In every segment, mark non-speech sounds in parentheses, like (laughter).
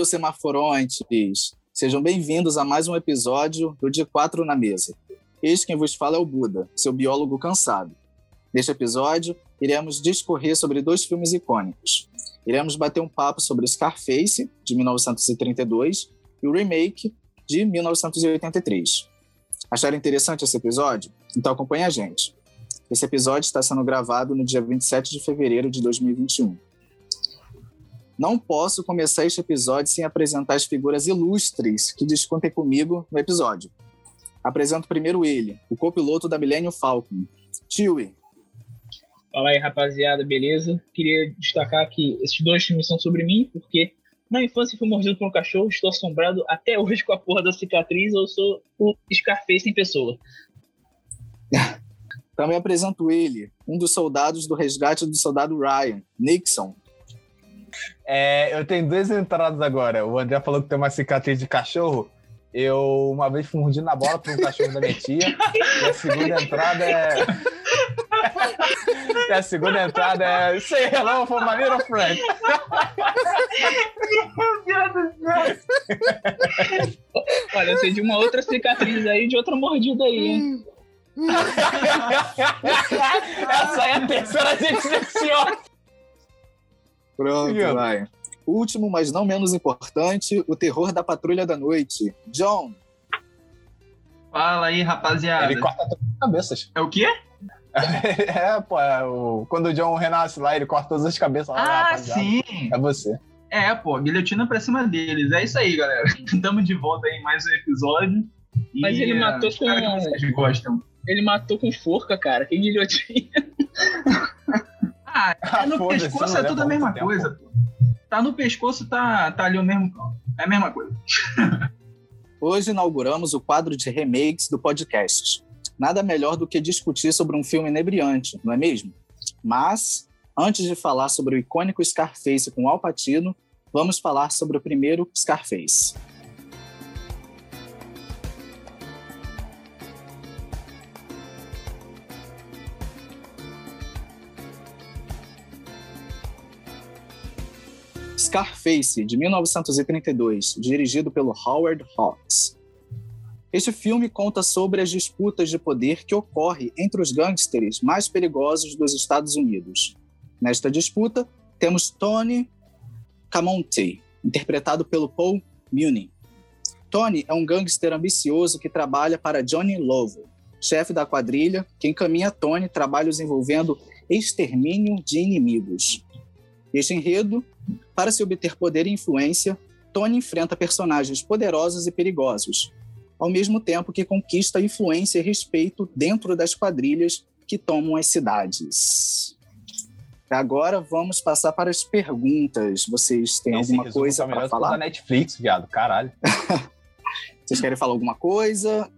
meus semaforontes! Sejam bem-vindos a mais um episódio do De Quatro na Mesa. Este quem vos fala é o Buda, seu biólogo cansado. Neste episódio, iremos discorrer sobre dois filmes icônicos. Iremos bater um papo sobre Scarface, de 1932, e o remake, de 1983. Acharam interessante esse episódio? Então acompanhe a gente. Esse episódio está sendo gravado no dia 27 de fevereiro de 2021. Não posso começar este episódio sem apresentar as figuras ilustres que discutem comigo no episódio. Apresento primeiro ele, o copiloto da Millennium Falcon, Chewie. Fala aí, rapaziada, beleza? Queria destacar que esses dois filmes são sobre mim, porque na infância fui mordido por um cachorro, estou assombrado até hoje com a porra da cicatriz, eu sou o Scarface em pessoa. (laughs) Também apresento ele, um dos soldados do resgate do soldado Ryan, Nixon. É, eu tenho duas entradas agora. O André falou que tem uma cicatriz de cachorro. Eu uma vez fui mordido na bola por um cachorro da minha tia. E a segunda entrada é. e a segunda entrada é. Say hello for my little friend. Meu Deus do céu. Olha, eu sei de uma outra cicatriz aí, de outra mordida aí, hein? (laughs) Essa é a terceira gente seleciona. Pronto, vai. Último, mas não menos importante, o terror da patrulha da noite. John. Fala aí, rapaziada. Ele corta todas as cabeças. É o quê? (laughs) é, pô, é o... quando o John renasce lá, ele corta todas as cabeças lá. Ah, rapaziada. sim. É você. É, pô, guilhotina pra cima deles. É isso aí, galera. (laughs) Estamos de volta aí em mais um episódio. Mas ele é, matou com- espero que vocês gostam. Ele matou com forca, cara. Que guilhotina. (laughs) (laughs) Ah, é no pescoço é tudo a mesma coisa, pô. Tá no pescoço, tá, tá ali o mesmo. É a mesma coisa. (laughs) Hoje inauguramos o quadro de remakes do podcast. Nada melhor do que discutir sobre um filme inebriante, não é mesmo? Mas, antes de falar sobre o icônico Scarface com Al Pacino, vamos falar sobre o primeiro Scarface. Scarface, de 1932, dirigido pelo Howard Hawks. Este filme conta sobre as disputas de poder que ocorrem entre os gangsters mais perigosos dos Estados Unidos. Nesta disputa, temos Tony Camonte, interpretado pelo Paul Muni. Tony é um gangster ambicioso que trabalha para Johnny Lovo, chefe da quadrilha, que encaminha Tony trabalhos envolvendo extermínio de inimigos. Este enredo para se obter poder e influência, Tony enfrenta personagens poderosos e perigosos, ao mesmo tempo que conquista influência e respeito dentro das quadrilhas que tomam as cidades. Agora vamos passar para as perguntas. Vocês têm Esse alguma coisa tá para o da falar? Netflix, viado. Caralho. (laughs) Vocês querem falar alguma coisa?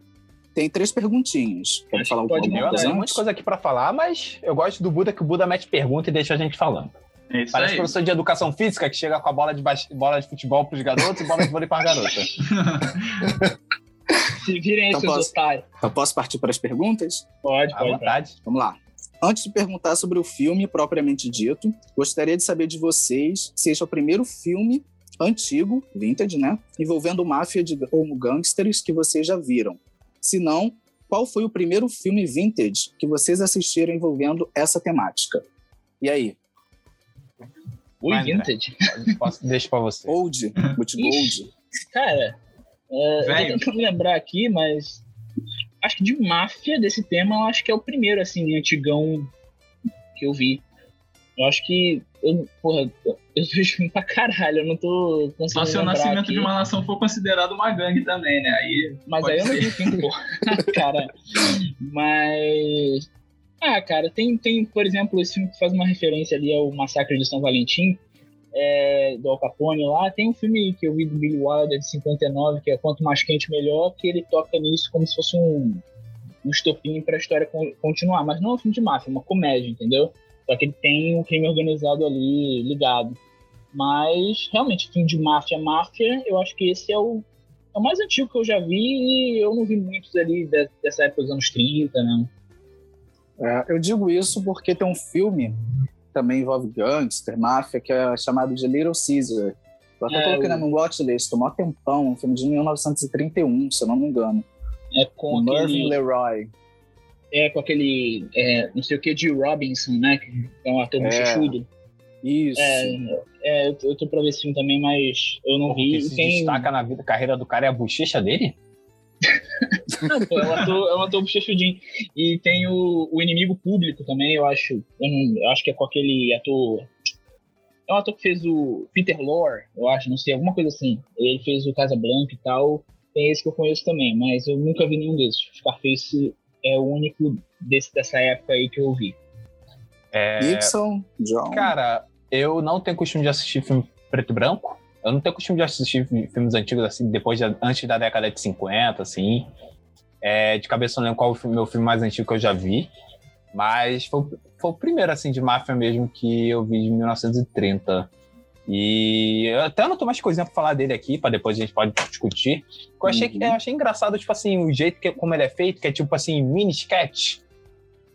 Tem três perguntinhas. Querem falar alguma, Pode coisa tenho um monte de coisa aqui pra falar, mas eu gosto do Buda, que o Buda mete pergunta e deixa a gente falando. É isso Parece aí. professor de educação física que chega com a bola de, bas- bola de futebol pros garotos e bola de vôlei para garotas. (laughs) Se virem Então seus posso- otários. Eu posso partir para as perguntas? Pode, À pode. vontade. Vamos lá. Antes de perguntar sobre o filme propriamente dito, gostaria de saber de vocês se este é o primeiro filme antigo, vintage, né? Envolvendo máfia de, ou gangsters que vocês já viram. Se não, qual foi o primeiro filme vintage que vocês assistiram envolvendo essa temática? E aí? Ui, Vai, André. vintage. Posso, deixa pra você. Old? Muito gold? Cara, é, eu tô tentando lembrar aqui, mas acho que de máfia desse tema, eu acho que é o primeiro, assim, antigão que eu vi. Eu acho que. Eu, porra, eu vejo filme pra caralho, eu não tô conseguindo. Só se o nascimento aqui, de uma nação for considerado uma gangue também, né? Aí. Mas aí eu não ser. vi o filme, porra. (laughs) cara. (laughs) Mas. Ah, cara, tem, tem, por exemplo, esse filme que faz uma referência ali ao Massacre de São Valentim, é, do Al Capone lá. Tem um filme que eu vi do Billy Wilder de 59, que é Quanto Mais Quente Melhor, que ele toca nisso como se fosse um, um estopim pra história con- continuar. Mas não é um filme de máfia, é uma comédia, entendeu? Só que ele tem um crime organizado ali ligado. Mas, realmente, filme de máfia, máfia, eu acho que esse é o, é o mais antigo que eu já vi e eu não vi muitos ali de- dessa época dos anos 30, não. É, eu digo isso porque tem um filme que também envolve gangster, máfia, que é chamado de Little Caesar. Eu até É, coloquei na minha watchlist, tomou um tempão, um filme de 1931, se eu não me engano. É com o Mervyn aquele. Leroy. É com aquele. é, não sei o que de Robinson, né? Que é um ator É. bochechudo. Isso. É, é, eu tô- pra ver esse filme também, mas eu não O vi. que se tem... destaca na vida, carreira do cara é a bochecha dele? Não, é um ator, é um ator bochechudinho. E tem o, o Inimigo Público também, eu acho. Eu, não, eu acho que é com aquele ator. É um ator que fez o Peter Lorre, eu acho, não sei, alguma coisa assim. Ele fez o Casablanca e tal. Tem esse que eu conheço também, mas eu nunca vi nenhum desses. Scarface é o único desse, dessa época aí que eu vi. É, Gibson, John. Cara, eu não tenho costume de assistir filme preto e branco. Eu não tenho costume de assistir fi- filmes antigos assim, depois de- antes da década de 50, assim. É, de cabeça eu não lembro qual o meu filme mais antigo que eu já vi. Mas foi, o- foi o primeiro, assim, de máfia mesmo que eu vi de 1930. E eu até não tô mais coisinha pra falar dele aqui, pra depois a gente pode discutir. Eu achei, Uhum. eu achei engraçado, tipo assim, o jeito que, como ele é feito, que é tipo assim, mini sketch.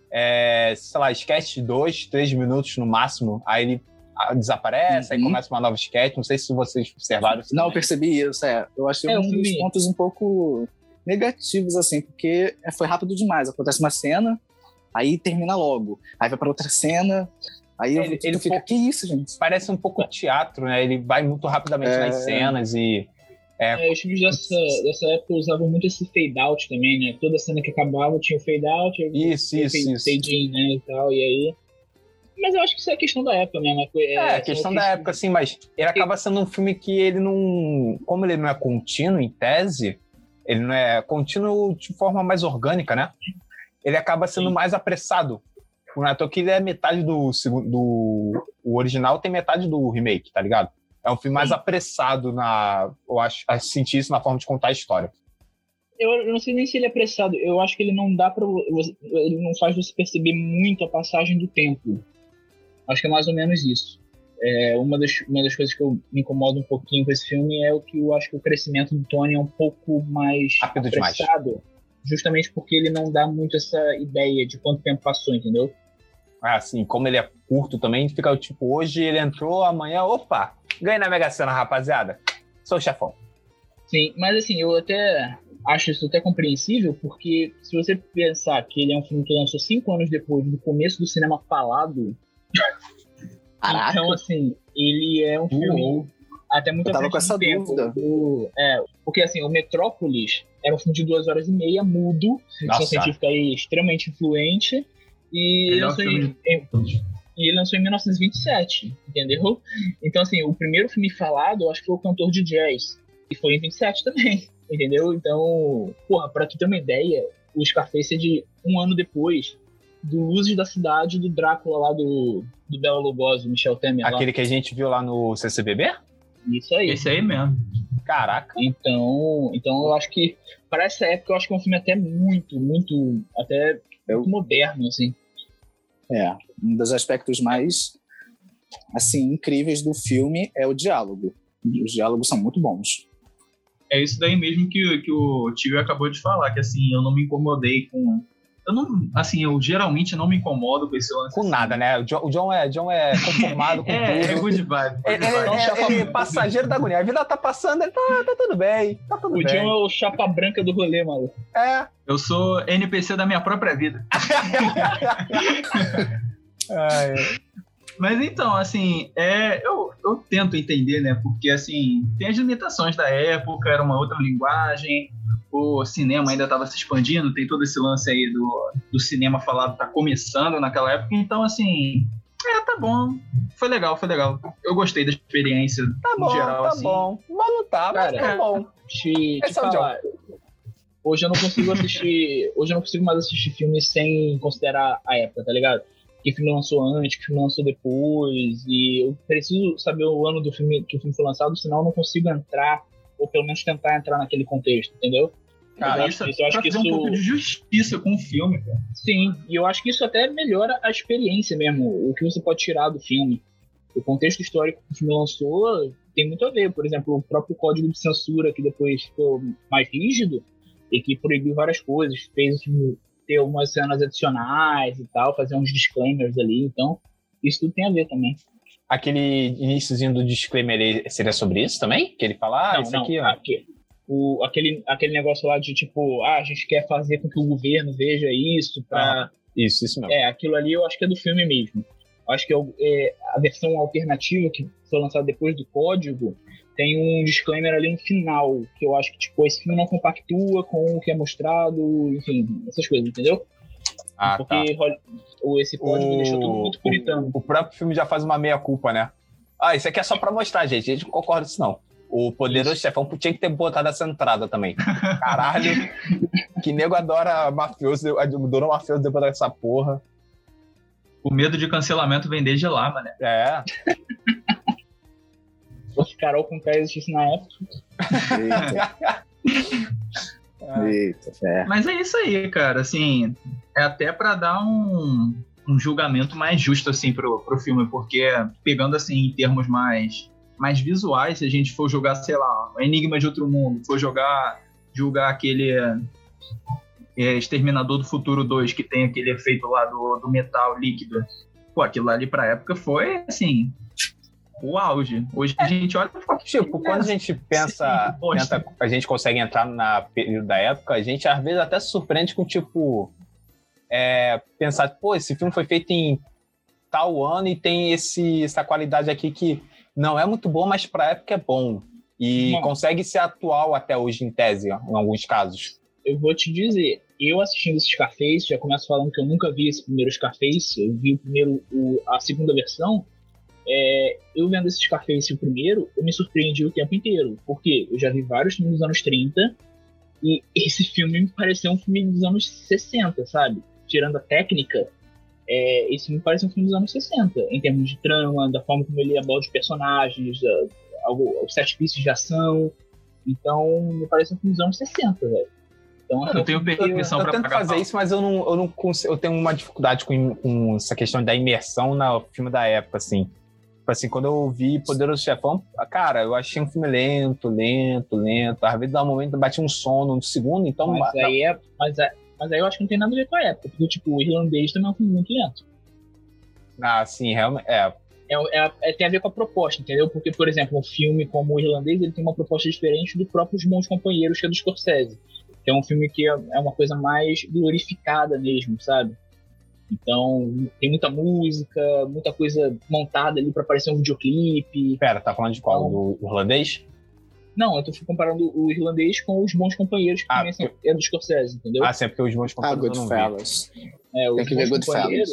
É, sei lá, sketch de dois, três minutos no máximo. Aí ele desaparece, aí Uhum. começa uma nova sketch. Não sei se vocês observaram isso. Não, eu também. percebi isso, é. Eu achei É, um dos pontos um pouco negativos, assim, porque é, foi rápido demais. Acontece uma cena, aí termina logo. Aí vai pra outra cena, aí eu, Ele- tu ele fica, fo- que isso, gente? Parece um pouco teatro, né? Ele vai muito rapidamente É. nas cenas e. É, os filmes dessa, dessa época usavam muito esse fade out também, né? Toda cena que acabava tinha o fade out, aí Isso, isso, fade, isso. fade in, né? E tal, e aí. Mas eu acho que isso é questão da época mesmo. É, É, são questão da época, assim, mas ele acaba sendo um filme que ele não. Como ele não é contínuo em tese, ele não é contínuo de forma mais orgânica, né? Ele acaba sendo Sim. mais apressado. Não é à toa que ele é metade do segundo. Do, o original tem metade do remake, tá ligado? É um filme mais Sim. apressado na. Eu acho, acho senti isso na forma de contar a história. Eu, eu não sei nem se ele é apressado. Eu acho que ele não dá para ele não faz você perceber muito a passagem do tempo. Acho que é mais ou menos isso. É, uma, das, uma das coisas que eu me incomodo um pouquinho com esse filme é o que eu acho que o crescimento do Tony é um pouco mais Rápido demais. apressado, justamente porque ele não dá muito essa ideia de quanto tempo passou, entendeu? Assim, como ele é curto também, fica tipo, hoje ele entrou, amanhã, opa, ganhei na Mega Sena, rapaziada. Sou o chefão. Sim, mas assim, eu até acho isso até compreensível, porque se você pensar que ele é um filme que lançou cinco anos depois do começo do cinema falado, Caraca. então assim, ele é um filme até muito Eu tava com essa do tempo. dúvida. É, porque assim, o Metrópolis era um filme de duas horas e meia, mudo, ficção científica aí extremamente influente, e Melhor lançou em, em- e ele lançou em 1927, entendeu? Então, assim, o primeiro filme falado, eu acho que foi o Cantor de Jazz. E foi em 27 também, (laughs) entendeu? Então, porra, pra tu ter uma ideia, o Scarface é de um ano depois do Luzes da Cidade do Drácula lá do, do Bela Lugosi, Michel Temer lá. Aquele que a gente viu lá no CCBB? Isso aí. Esse aí mesmo. Caraca. Então, então eu acho que para essa época eu acho que é um filme até muito, muito, até Eu- muito moderno, assim. É, um dos aspectos mais, assim, incríveis do filme é o diálogo. Os diálogos são muito bons. É isso daí mesmo que, que o tio acabou de falar, que assim, eu não me incomodei com. Eu não. Assim, eu geralmente não me incomodo com esse lance. Com assim. nada, né? O John, o John é, John é (laughs) conformado com É, é tudo. good vibe. Ele, ele- good vibe. ele- ele é passageiro da agonia. A vida tá passando, ele tá, tá tudo bem. Tá tudo O bem. John é o chapa branca do rolê, maluco. É. Eu sou NPC da minha própria vida. (laughs) Ai, Mas então, assim, é, eu, eu tento entender, né? Porque, assim, tem as limitações da época, era uma outra linguagem, o cinema ainda estava se expandindo, tem todo esse lance aí do, do cinema falado, tá começando naquela época, então, assim, é, tá bom, foi legal, foi legal. Eu gostei da experiência tá no bom, geral, tá assim. bom. Mas não tá, mas Cara, tá bom. Te, é falar, hoje eu não consigo assistir. (laughs) hoje eu não consigo mais assistir filmes sem considerar a época, tá ligado? Que filme lançou antes, que filme lançou depois. E eu preciso saber o ano do filme que o filme foi lançado, senão eu não consigo entrar, ou pelo menos tentar entrar naquele contexto, entendeu? Cara, eu isso, acho, isso, eu acho que isso. um pouco de justiça com o filme, cara. Sim, e eu acho que isso até melhora a experiência mesmo, o que você pode tirar do filme. O contexto histórico que o filme lançou tem muito a ver. Por exemplo, o próprio código de censura, que depois ficou mais rígido e que proibiu várias coisas, fez ter algumas cenas adicionais e tal, fazer uns disclaimers ali. Então, isso tudo tem a ver também. Aquele iníciozinho do disclaimer seria sobre isso também? Que ele fala, ah, não, isso não, aqui, ó. aqui, o, aquele, aquele negócio lá de tipo, ah, a gente quer fazer com que o governo veja isso pra. Isso, isso mesmo. É, aquilo ali eu acho que é do filme mesmo. Eu acho que é, é a versão alternativa que foi lançada depois do código tem um disclaimer ali no final, que eu acho que tipo, esse filme não compactua com o que é mostrado, enfim, essas coisas, entendeu? Ah, tá. Porque o, esse código deixou tudo muito puritano. O, o próprio filme já faz uma meia-culpa, né? Ah, isso aqui é só pra mostrar, gente. A gente não concorda com isso, não. O Poderoso Chefão tinha que ter botado essa entrada também. Caralho. (laughs) que nego adora mafioso, adora mafioso depois dessa porra. O medo de cancelamento vem desde lá, mano. É. (laughs) Se Carol com K existisse na época, Eita, (laughs) eita, é. Mas é isso aí, cara. Assim, é até pra dar um, um julgamento mais justo, assim, pro, pro filme, porque pegando, assim, em termos mais, mais visuais, se a gente for jogar, sei lá, Enigma de Outro Mundo, for jogar, julgar aquele é, Exterminador do Futuro 2, que tem aquele efeito lá do, do metal líquido, pô, aquilo ali pra época foi, assim, o auge. Hoje a gente olha fala, Tipo, quando a gente pensa, Sim, tenta- a gente consegue entrar na período da época, a gente às vezes até se surpreende com, tipo, é, pensar, pô, esse filme foi feito em tal ano e tem esse, essa qualidade aqui que não é muito boa, mas pra época é bom. E Não. consegue ser atual até hoje, em tese, em alguns casos. eu vou te dizer, eu assistindo esse Scarface, já começo falando que eu nunca vi esse primeiro Scarface, eu vi o primeiro, o- a segunda versão. É, eu vendo esse Scarface o primeiro, eu me surpreendi o tempo inteiro. Porque eu já vi vários filmes dos anos 30 e esse filme me pareceu um filme dos anos 60, sabe? Tirando a técnica, é, esse filme parece um filme dos anos 60, em termos de trama, da forma como ele aborda os personagens, os sete pieces de ação. Então, me parece um filme dos anos 60, velho. Então, eu tenho permissão eu pra tento pagar fazer pau. isso, mas eu não, eu não consigo, eu tenho uma dificuldade com, com essa questão da imersão no filme da época, assim. Tipo assim, quando eu vi Poderoso Chefão, cara, eu achei um filme lento, lento, lento. Às vezes dá um momento, eu bati um sono no segundo, então. Mas aí, é, mas, é, mas aí eu acho que não tem nada a ver com a época, porque tipo, o irlandês também é um filme muito lento. Ah, sim, realmente. É, É, é- é- tem a ver com a proposta, entendeu? Porque, por exemplo, um filme como o irlandês, ele tem uma proposta diferente do próprio Os Bons Companheiros, que é do Scorsese. Que é um filme que é, é uma coisa mais glorificada mesmo, sabe? Então, tem muita música, muita coisa montada ali pra parecer um videoclipe. pera, tá falando de qual? Do irlandês? Não, eu tô comparando o irlandês com Os Bons Companheiros, que Ah, também são- é do Scorsese, entendeu? Ah, sim, é porque os meus Ah, companheiros vi. Goodfellas. É, os Tem que ver Bons Goodfellas. Companheiros,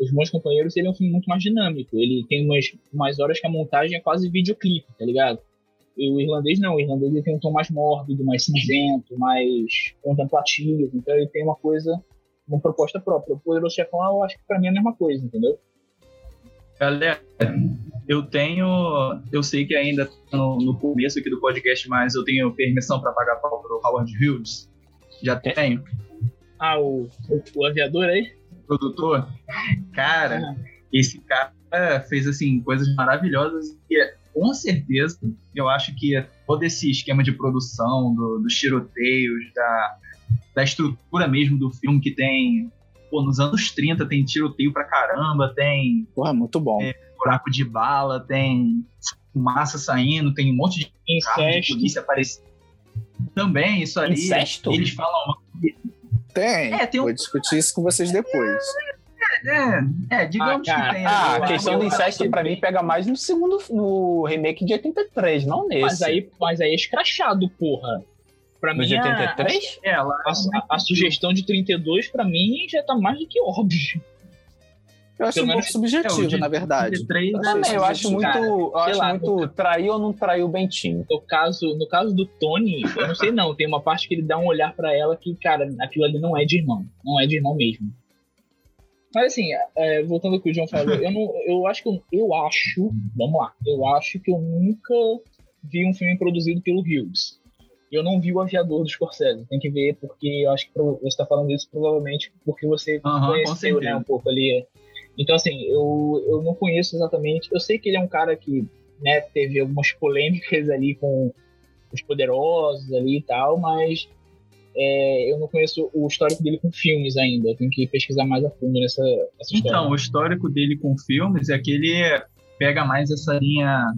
Os Bons Companheiros, ele é um filme muito mais dinâmico. Ele tem umas, umas horas que a montagem é quase videoclipe, tá ligado? E o irlandês não, o irlandês ele tem um tom mais mórbido, mais cinzento, mais contemplativo. Então ele tem uma coisa, uma proposta própria. O Poderoso Chefão, eu acho que pra mim é a mesma coisa, entendeu? Galera, eu tenho. Eu sei que ainda tá no, no começo aqui do podcast, mas eu tenho permissão para pagar pau pro Howard Hughes. Já tenho. Ah, o, o, o aviador aí? Produtor. Cara, Ah, esse cara fez assim coisas maravilhosas e com certeza eu acho que todo esse esquema de produção do- dos tiroteios da, da estrutura mesmo do filme que tem pô, nos anos 30 tem tiroteio pra caramba tem Porra, muito bom. É. buraco de bala tem fumaça saindo tem um monte de carro de incesto. polícia aparecendo também isso ali Incesto? eles falam Tem. É, tem um- Vou discutir isso com vocês depois. é, é digamos Ah, que tem Ah, a questão do incesto pra mim pega mais no segundo, no remake de 83, não nesse. Mas aí, mas aí é escrachado, porra. Pra No mim, de a- 83? é, lá A, a- a sugestão de 32, pra mim, já tá mais do que óbvio. Eu acho Pelo um pouco menos- subjetivo, é, de na verdade. 33 Eu Também, eu acho muito. Cara, eu acho lá, muito. Traiu ou não traiu o Bentinho? No caso, no caso do Tony, eu não sei não, tem uma parte que ele dá um olhar pra ela que, cara, aquilo ali não é de irmão. Não é de irmão mesmo. Mas assim, é, voltando ao que o João falou, eu, não, eu acho que eu, eu acho, vamos lá, eu acho que eu nunca vi um filme produzido pelo Hughes. Eu não vi o Aviador do Scorsese, tem que ver, porque eu acho que pro- você tá falando isso provavelmente porque você com conheceu, né, um pouco ali. Então, assim, eu, eu não conheço exatamente. Eu sei que ele é um cara que né, teve algumas polêmicas ali com os poderosos ali e tal, mas é, eu não conheço o histórico dele com filmes ainda. Eu tenho que pesquisar mais a fundo nessa, nessa história. Então, o histórico dele com filmes é que ele pega mais essa linha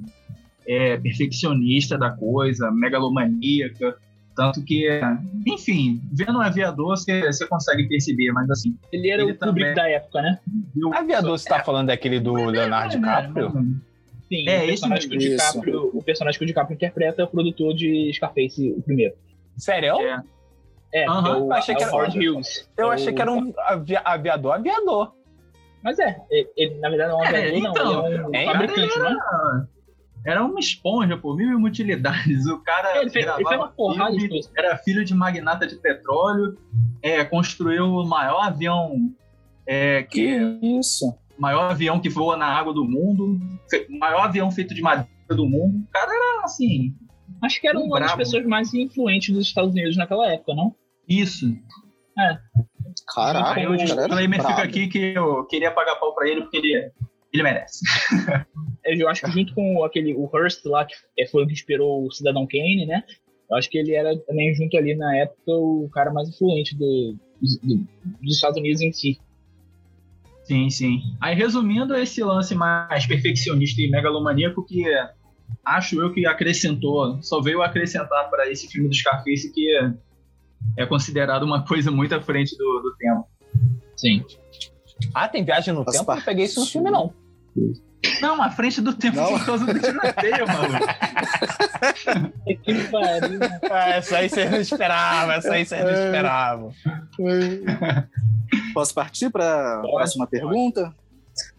é, perfeccionista da coisa, megalomaníaca. Tanto que, enfim, vendo um aviador, você, consegue perceber, mas assim. Ele era Ele o Kubrick da época, né? viu- Aviador, você tá falando daquele do Leonardo DiCaprio? Sim, É, o, esse personagem que o, mesmo. DiCaprio, o personagem que o DiCaprio interpreta é o produtor de Scarface, o primeiro. Sério? É. É, Aham, é o, eu achei é que o era- Howard Hughes. Eu É achei que era um avi- aviador, aviador. Mas é, ele, ele, na verdade não é um É, aviador, não. então, ele é um fabricante, não é? Era uma esponja, pô, mil utilidades. O cara É, Ele fez, ele fez uma porrada de filme, coisa. era filho de magnata de petróleo, é, construiu o maior avião é, Que que isso? maior avião que voa na água do mundo, maior avião feito de madeira do mundo. O cara era assim, Acho que era Um uma das brabo. pessoas mais influentes dos Estados Unidos naquela época, não? isso. Caraca, Aí o o cara disclaimer fica aqui que eu queria pagar pau pra ele porque ele, ele merece. (laughs) Eu acho que junto com aquele, o Hearst lá, que é- foi o que inspirou o Cidadão Kane, né? Eu acho que ele era também, junto ali na época, o cara mais influente do, do- dos Estados Unidos em si. Sim, sim. Aí, resumindo, esse lance mais perfeccionista e megalomaníaco que é, acho eu que acrescentou, só veio acrescentar para esse filme do Scarface que é, é considerado uma coisa muito à frente do, do tempo. Sim. Ah, tem viagem no Faz tempo? Eu não peguei isso no filme, não. Não, à frente do tempo Não. por causa do tiroteio, mano. Que pariu. (laughs) Ah, essa aí você não esperava, essa aí você não esperava. Posso partir para a próxima pergunta?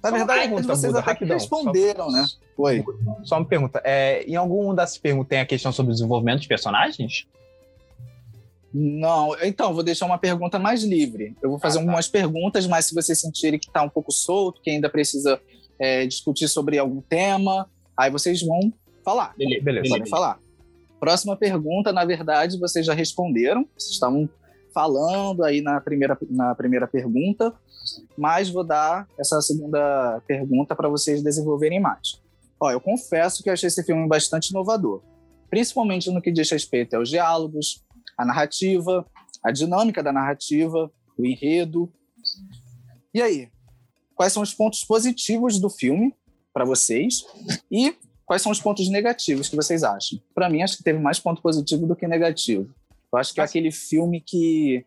Na Só verdade, pergunta, vocês Buda, até que rapidão, responderam, né? Oi. Só uma pergunta. É, em algum dessas perguntas tem a questão sobre o desenvolvimento dos personagens? Não, então, vou deixar uma pergunta mais livre. Eu vou fazer Ah, tá. algumas perguntas, mas se vocês sentirem que está um pouco solto, que ainda precisa é, discutir sobre algum tema, aí vocês vão falar. Beleza. Beleza. Podem falar. Próxima pergunta, na verdade, vocês já responderam. Vocês estavam falando aí na primeira, na primeira pergunta, mas vou dar essa segunda pergunta para vocês desenvolverem mais. Ó, eu confesso que eu achei esse filme bastante inovador, principalmente no que diz respeito aos diálogos, a narrativa, a dinâmica da narrativa, o enredo. E aí, quais são os pontos positivos do filme para vocês e quais são os pontos negativos que vocês acham? Para mim, acho que teve mais ponto positivo do que negativo. Eu acho que é aquele filme que,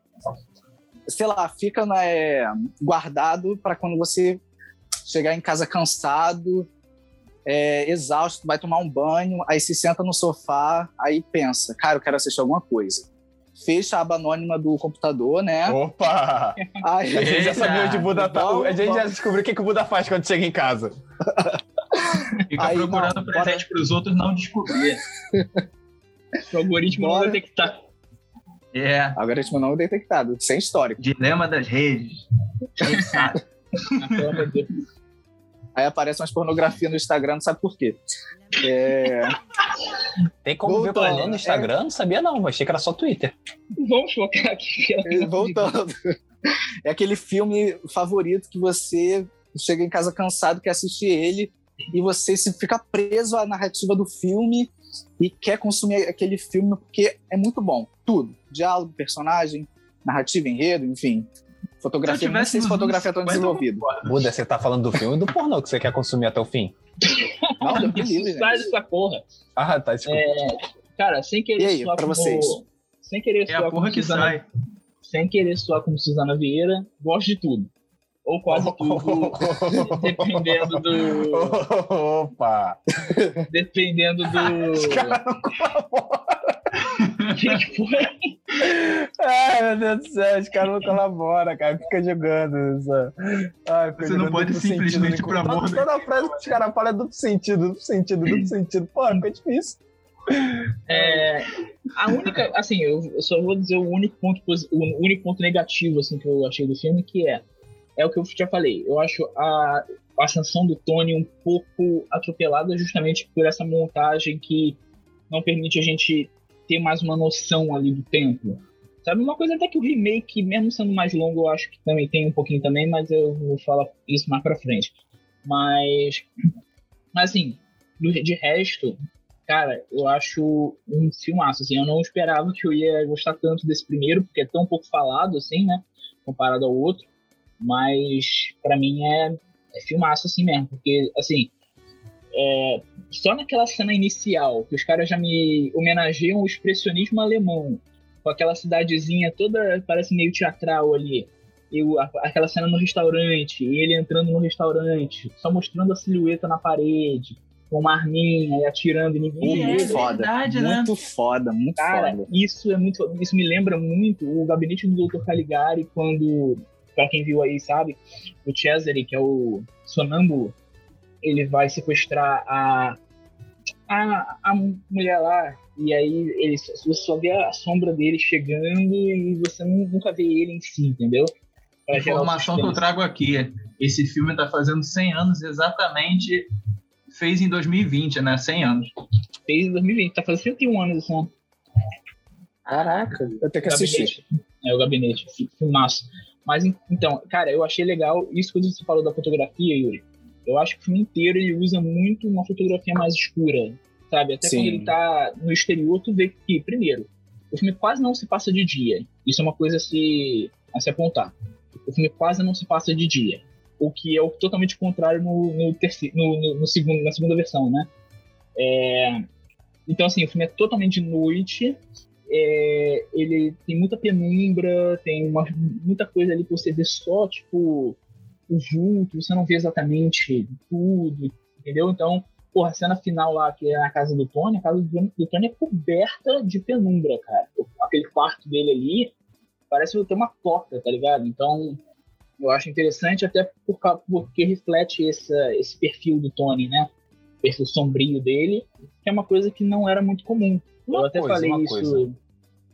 sei lá, fica né, guardado para quando você chegar em casa cansado, é, exausto, vai tomar um banho, aí se senta no sofá, aí pensa, cara, eu quero assistir alguma coisa. Fecha a aba anônima do computador, né? Opa! (laughs) Aí, A gente já sabia onde o Buda tá. A gente já descobriu o que, que o Buda faz quando chega em casa. Fica Aí, procurando não, presente para os outros não descobrir. O algoritmo Bora. não detectar. É, algoritmo não detectado, sem histórico. dilema das redes. Gente sabe. Pelo amor de Deus. Aí aparece umas pornografias no Instagram, não sabe por quê. É, Tem como ver Voltando, pornô no é. Instagram? Não sabia, não. Achei que era só Twitter. Vamos focar aqui. Deus. voltando. É aquele filme favorito que você chega em casa cansado, quer assistir ele, e você se fica preso à narrativa do filme e quer consumir aquele filme porque é muito bom. Tudo. Diálogo, personagem, narrativa, enredo, enfim. Fotografia, Se eu não tivesse sei se fotografia é tão anos 50, desenvolvida. Buda, você tá falando do filme e do pornô que você quer consumir até o fim. (laughs) Não, Sai gente. dessa porra. Ah, tá, desculpa. Cara, sem querer E aí, soar pra como... vocês? Sem querer É a porra como que Suzana... sai. Sem querer soar como Suzana Vieira, gosto de tudo. Ou quase (laughs) tudo, (laughs) dependendo do... Opa! Dependendo Os do... caras não colaboram. O (laughs) que que foi? Ai, meu Deus do céu, os caras não colaboram, cara. Fica jogando. Isso. Ai, fica Você não jogando pode duplo simplesmente, sentido, por né? amor Toda, toda frase que os caras falam é duplo sentido, duplo sentido, duplo sentido. Pô, fica difícil. É, a única, assim, eu, eu só vou dizer o único ponto o único ponto negativo assim que eu achei do filme que é é o que eu já falei. Eu acho a, a ascensão do Tony um pouco atropelada justamente por essa montagem que não permite a gente ter mais uma noção ali do tempo. Sabe, uma coisa até que o remake, mesmo sendo mais longo, eu acho que também tem um pouquinho também, mas eu vou falar isso mais pra frente. Mas, mas assim, de resto, Cara, eu acho um filmaço, assim, eu não esperava que eu ia gostar tanto desse primeiro, porque é tão pouco falado, assim, né, comparado ao outro, mas pra mim é, é filmaço, assim mesmo, porque, assim, é, só naquela cena inicial, que os caras já me homenageiam o expressionismo alemão, com aquela cidadezinha toda, parece meio teatral ali. E o, a, aquela cena no restaurante, e ele entrando no restaurante, só mostrando a silhueta na parede, com uma arminha e atirando ninguém. Muito ele. foda. verdade, né? muito foda, muito Cara, foda. isso é muito. Isso me lembra muito o gabinete do Dr. Caligari, quando. Pra quem viu aí, sabe? O Cesare, que é o sonâmbulo, ele vai sequestrar a. A, a mulher lá, e aí ele, você só vê a sombra dele chegando e você nu- nunca vê ele em si, entendeu? Pra Informação que eu trago aqui. Esse filme tá fazendo 100 anos exatamente. Fez em 2020, né? 100 anos. Fez em 2020, tá fazendo 101 anos esse ano. Caraca, eu tenho que assistir. Gabinete. É o gabinete, fi- filmaço. Mas en- então, cara, eu achei legal isso que você falou da fotografia, Yuri. Eu acho que o filme inteiro ele usa muito uma fotografia mais escura, sabe? Até Sim. quando ele tá no exterior, tu vê que, primeiro, o filme quase não se passa de dia. Isso é uma coisa a se, a se apontar. O filme quase não se passa de dia. O que é o totalmente contrário no, no, terceiro, no, no- no segundo, na segunda versão, né? É, então, assim, o filme é totalmente de noite. é, ele tem muita penumbra, tem uma, muita coisa ali que você vê só, tipo, o vulto, você não vê exatamente tudo, entendeu? Então, porra, a cena final lá, que é na casa do Tony, a casa do Tony, do Tony é coberta de penumbra, cara. Aquele quarto dele ali parece ter uma porta, tá ligado? Então, eu acho interessante até por, porque reflete essa, esse perfil do Tony, né? O perfil sombrio dele, que é uma coisa que não era muito comum. Uma eu até coisa, falei isso. coisa.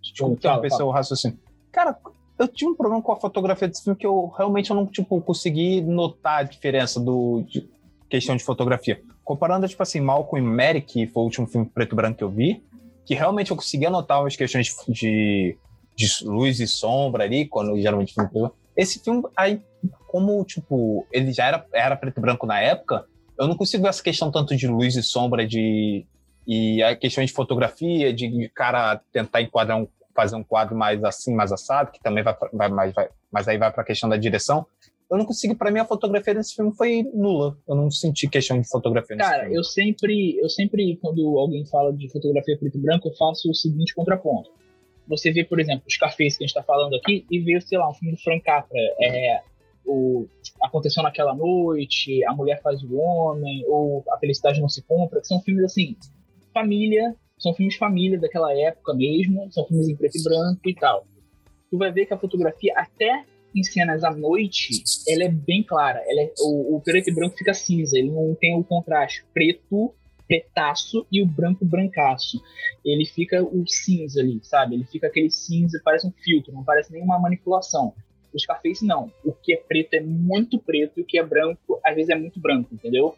Desculpa, Fala, interromper seu raciocínio. Cara, eu tinha um problema com a fotografia desse filme que eu realmente eu não tipo, consegui notar a diferença do de questão de fotografia. Comparando, tipo assim, Malcolm e Mary, que foi o último filme preto e branco que eu vi, que realmente eu conseguia notar as questões de, de luz e sombra ali, quando geralmente filme. Esse filme, aí, como, tipo, ele já era, era preto e branco na época, eu não consigo ver essa questão tanto de luz e sombra, de e a questão de fotografia, de cara tentar enquadrar um, fazer um quadro mais assim, mais assado, que também vai, pra- vai, mais, vai mas aí vai para a questão da direção. Eu não consigo, para mim a fotografia desse filme foi nula. Eu não senti questão de fotografia nesse Cara, filme. eu sempre, eu sempre, quando alguém fala de fotografia preto e branco, eu faço o seguinte contraponto. Você vê, por exemplo, os cafés que a gente tá falando aqui e vê, sei lá, um filme do Frank Capra, é, o Aconteceu Naquela Noite, A Mulher Faz o Homem, ou A Felicidade Não Se Compra, que são filmes, assim, família, são filmes família daquela época mesmo, são filmes em preto e branco e tal. Tu vai ver que a fotografia, até em cenas à noite, ela é bem clara. Ela é- o, o preto e branco fica cinza, ele não tem o contraste preto, pretaço e o branco brancaço. Ele fica o cinza ali, sabe? Ele fica aquele cinza, parece um filtro, não parece nenhuma manipulação. O Scarface não. O que é preto é muito preto e o que é branco, às vezes, é muito branco, entendeu?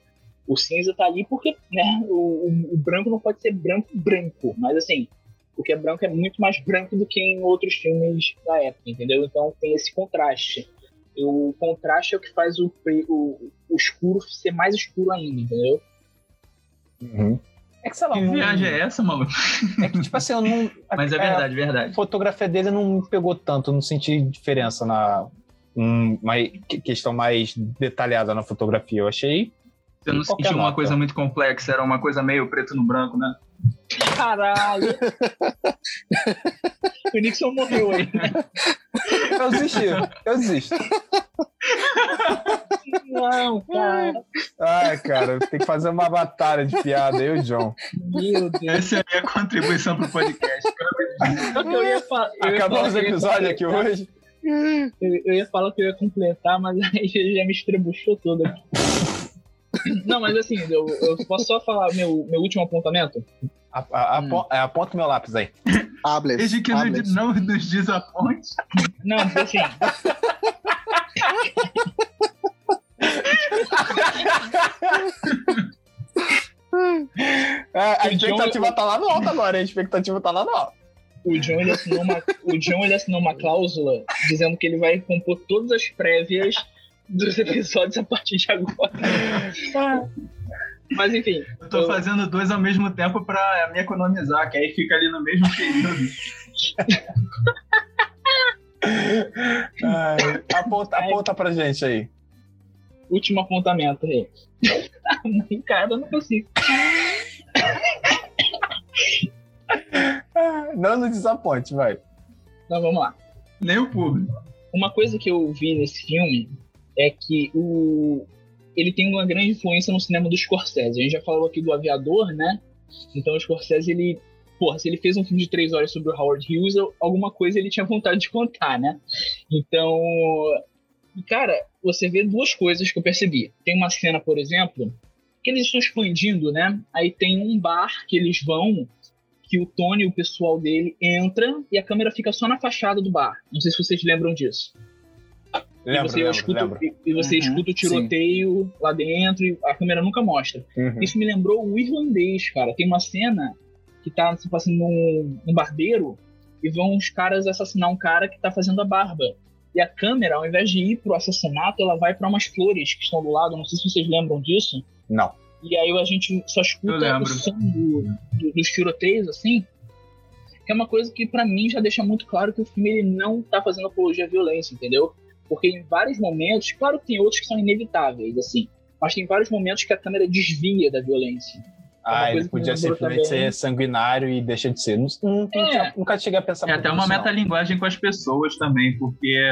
O cinza tá ali porque né, o, o- o branco não pode ser branco branco, mas assim, o que é branco é muito mais branco do que em outros filmes da época, entendeu? Então tem esse contraste. E o contraste é o que faz o, o, o escuro ser mais escuro ainda, entendeu? Uhum. É que sei lá, Que não- viagem é essa, maluco? é que tipo assim, eu não. (laughs) Mas é verdade, verdade. A fotografia dele não me pegou tanto, não senti diferença na. Um, que- questão mais detalhada na fotografia. Eu achei. Você não sentiu uma nota. coisa muito complexa, era uma coisa meio preto no branco, né? Caralho! (laughs) o Nixon morreu aí. Eu desisti, eu desisto. Não, cara. Ai, cara, tem que fazer uma batalha de piada, eu e o John. Meu Deus. Essa é a minha contribuição pro podcast. Eu ia, eu Acabamos o episódio aqui hoje. Eu, eu ia falar que eu ia completar, mas aí já me estrebuchou todo aqui. Não, mas assim, eu, eu posso só falar meu, meu último apontamento? A- a- Hum. apo- é, Aponta meu lápis aí. Hables. Desde que hables. não, não nos desaponte. Não, assim, É, a John- expectativa tá lá no alto agora, a expectativa tá lá no alto. o John, ele assinou uma, o John ele assinou uma cláusula dizendo que ele vai compor todas as prévias dos episódios a partir de agora. Mas enfim, Eu tô Eu- fazendo dois ao mesmo tempo pra me economizar, que aí fica ali no mesmo período. Ai, aponta, aponta pra gente aí. último apontamento aí. (laughs) cara, eu não consigo. Não nos desaponte, vai. Então vamos lá. Nem o público. Uma coisa que eu vi nesse filme é que o ele tem uma grande influência no cinema do Scorsese. A gente já falou aqui do Aviador, né? Então o Scorsese, ele. Porra, se ele fez um filme de três horas sobre o Howard Hughes, alguma coisa ele tinha vontade de contar, né? Então. Cara, você vê duas coisas que eu percebi. Tem uma cena, por exemplo, que eles estão expandindo, né? Aí tem um bar que eles vão, que o Tony e o pessoal dele entra e a câmera fica só na fachada do bar. Não sei se vocês lembram disso. Lembro, e você, lembro, escuta, lembro. E, você Uhum, escuta o tiroteio lá dentro e a câmera nunca mostra. Uhum. Isso me lembrou o irlandês, cara. Tem uma cena que tá se passando num, num barbeiro e vão uns caras assassinar um cara que tá fazendo a barba. E a câmera, ao invés de ir pro assassinato, ela vai para umas flores que estão do lado. Não sei se vocês lembram disso. Não. E aí a gente só escuta o som do, do- dos tiroteios, assim. Que é uma coisa que pra mim já deixa muito claro que o filme ele não tá fazendo apologia à violência, entendeu? Porque em vários momentos, claro que tem outros que são inevitáveis, assim. Mas tem vários momentos que a câmera desvia da violência. Ah, coisa ele podia simplesmente também. ser sanguinário e deixa de ser. Nunca, É. nunca cheguei a pensar É muito até uma não. metalinguagem com as pessoas também, porque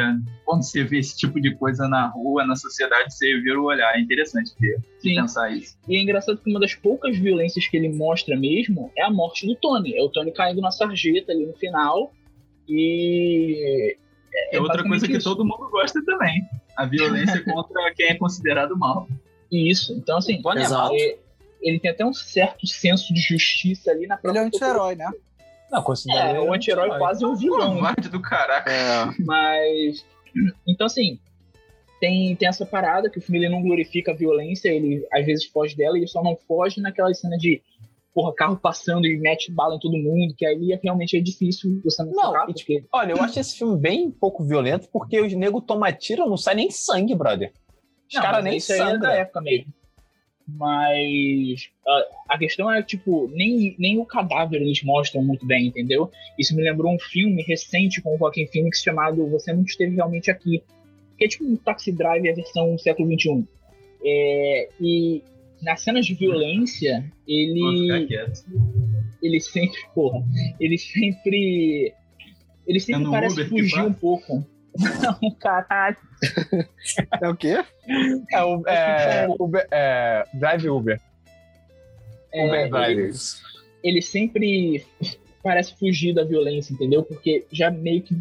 quando você vê esse tipo de coisa na rua, na sociedade, você vira o olhar. É interessante ver, Sim. pensar isso. E é engraçado que uma das poucas violências que ele mostra mesmo é a morte do Tony. É o Tony caindo na sarjeta ali no final. E. É, outra basicamente coisa que isso. todo mundo gosta também. A violência (laughs) contra quem é considerado mal. Isso. Então, assim, Tony é Exato. mal. é- ele tem até um certo senso de justiça ali na Ele é própria. um anti-herói, né? Não, considero É, ele o anti-herói quase um vilão. né? Do caraca. É. Mas. Então, assim. Tem, tem essa parada que o filme ele não glorifica a violência, ele às vezes foge dela, e ele só não foge naquela cena de porra, carro passando e mete bala em todo mundo, que aí é- realmente é difícil você não, Não, focar, e, porque Olha, eu acho esse filme bem pouco violento porque os nego tomam tiro, não sai nem sangue, brother. Os Não, caras nem isso aí é da época mesmo. Mas a, a questão é, tipo, nem, nem o cadáver eles mostram muito bem, entendeu? Isso me lembrou um filme recente com o Joaquin Phoenix chamado Você Não Esteve Realmente Aqui. Que é tipo um Taxi Drive a versão século XXI. É, e nas cenas de violência, ele ele sempre, porra, ele sempre. Ele sempre É parece Uber fugir faz? um pouco. (laughs) Não, caralho. É o quê? É, o, é, Uber, é, Drive Uber. É, Uber ele, ele sempre parece fugir da violência, entendeu? Porque já meio que.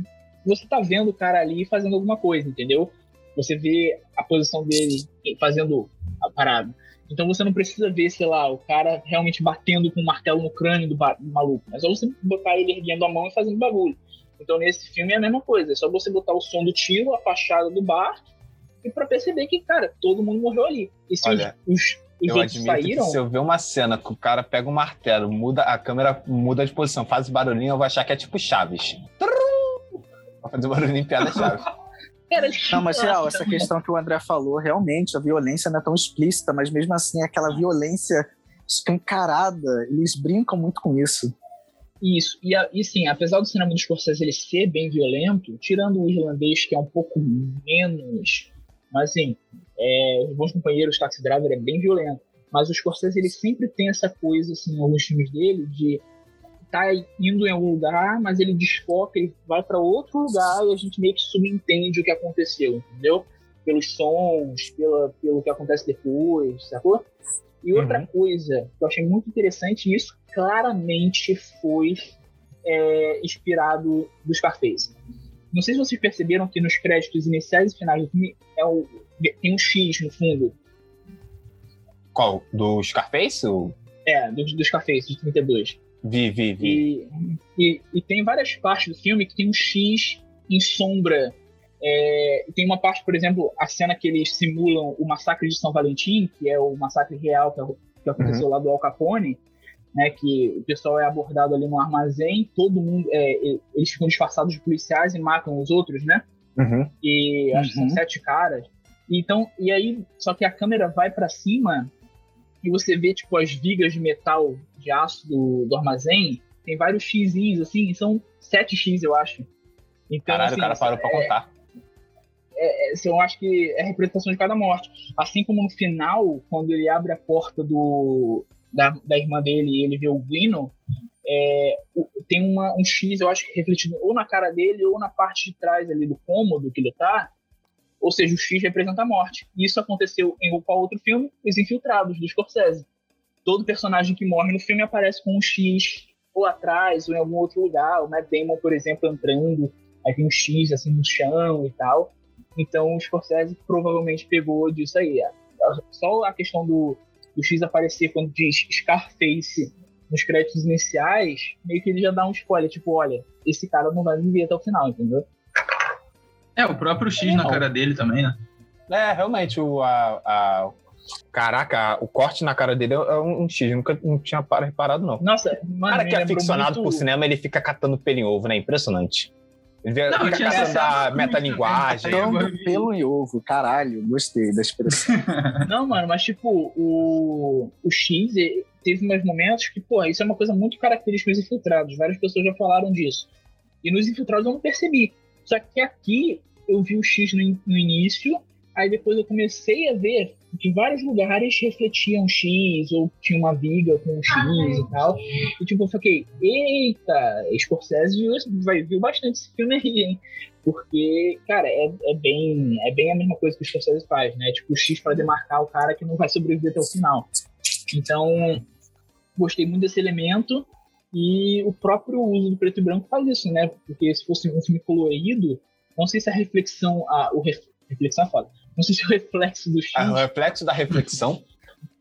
Você tá vendo o cara ali fazendo alguma coisa, entendeu? Você vê a posição dele fazendo a parada. Então você não precisa ver, sei lá, o cara realmente batendo com um martelo no crânio do, do maluco. Mas é só você botar ele erguendo a mão e fazendo bagulho. Então nesse filme é a mesma coisa. É só você botar o som do tiro, a fachada do bar, e pra perceber que, cara, todo mundo morreu ali. E se Olha, os, os, os outros saíram. se eu ver uma cena que o cara pega um martelo, muda a câmera muda de posição, faz barulhinho, eu vou achar que é tipo Chaves. Vai fazer barulhinho piada Chaves. (laughs) Cara, (laughs) Não, mas real, essa questão que o André falou, realmente, a violência não é tão explícita, mas mesmo assim, é aquela violência escancarada, eles brincam muito com isso. Isso, e, e sim, apesar do cinema do Scorsese ele ser bem violento, tirando o irlandês, que é um pouco menos, mas assim, é, os Bons Companheiros, Taxi Driver é bem violento, mas o Scorsese ele sempre tem essa coisa, assim, em alguns filmes dele, de tá indo em algum lugar, mas ele desfoca, ele vai para outro lugar e a gente meio que subentende o que aconteceu, entendeu? Pelos sons, pela, pelo que acontece depois, sacou? E outra Uhum. coisa que eu achei muito interessante, e isso claramente foi é, inspirado do Scarface. Não sei se vocês perceberam que nos créditos iniciais e finais do filme é o, tem um X no fundo. Qual? Do Scarface? O... É, do, do Scarface, de 32. Vi, vi, vi. E, e, e tem várias partes do filme que tem um X em sombra. É, e tem uma parte, por exemplo, a cena que eles simulam o massacre de São Valentim, que é o massacre real que, que aconteceu lá do Al Capone, né, que o pessoal é abordado ali no armazém, todo mundo, é, eles ficam disfarçados de policiais e matam os outros, né? Uhum. E acho que são Uhum. sete caras. Então, e aí, só que a câmera vai pra cima e você vê, tipo, as vigas de metal, de aço do, do armazém, tem vários X's, assim, são sete X, eu acho. Então, Caralho, assim, o cara parou pra contar. é, é, eu acho que é a representação de cada morte. Assim como no final, quando ele abre a porta do, da, da irmã dele e ele vê o Glino, é, tem uma, um X, eu acho que refletido ou na cara dele ou na parte de trás ali do cômodo que ele tá. Ou seja, o X representa a morte. Isso aconteceu em qual outro filme? Os Infiltrados, do Scorsese. Todo personagem que morre no filme aparece com um X ou atrás ou em algum outro lugar. O Matt Damon, por exemplo, entrando, aí tem um X assim no chão e tal. Então o Scorsese provavelmente pegou disso aí. Só a questão do, do X aparecer quando diz Scarface nos créditos iniciais, meio que ele já dá um spoiler, tipo, olha, esse cara não vai viver até o final, entendeu? É, o próprio X na cara dele também, né? É, realmente, o, a, a, Caraca, o corte na cara dele é um, um X, nunca não tinha reparado, não. Nossa, mano, cara que é aficionado muito... por cinema, ele fica catando pelo em ovo, né? Impressionante. Ele vê, não, fica catando a metalinguagem. Catando pelo em ovo, caralho, gostei da expressão. (laughs) não, mano, mas tipo, o, o X teve mais momentos que, pô, isso é uma coisa muito característica dos infiltrados. Várias pessoas já falaram disso. E nos infiltrados eu não percebi. Só que aqui eu vi o X no, no início, aí depois eu comecei a ver que vários lugares refletiam X, ou tinha uma viga com X ah, e tal. E tipo, eu fiquei, eita, Scorsese vai viu bastante esse filme aí, hein? Porque, cara, é, é, bem, é bem a mesma coisa que o Scorsese faz, né? Tipo, o X para demarcar o cara que não vai sobreviver até o final. Então, gostei muito desse elemento. E o próprio uso do preto e branco faz isso, né? Porque se fosse um filme colorido, não sei se a reflexão, a, o ref, reflexão é foda. Não sei se o reflexo do X. Ah, o reflexo da reflexão. (laughs)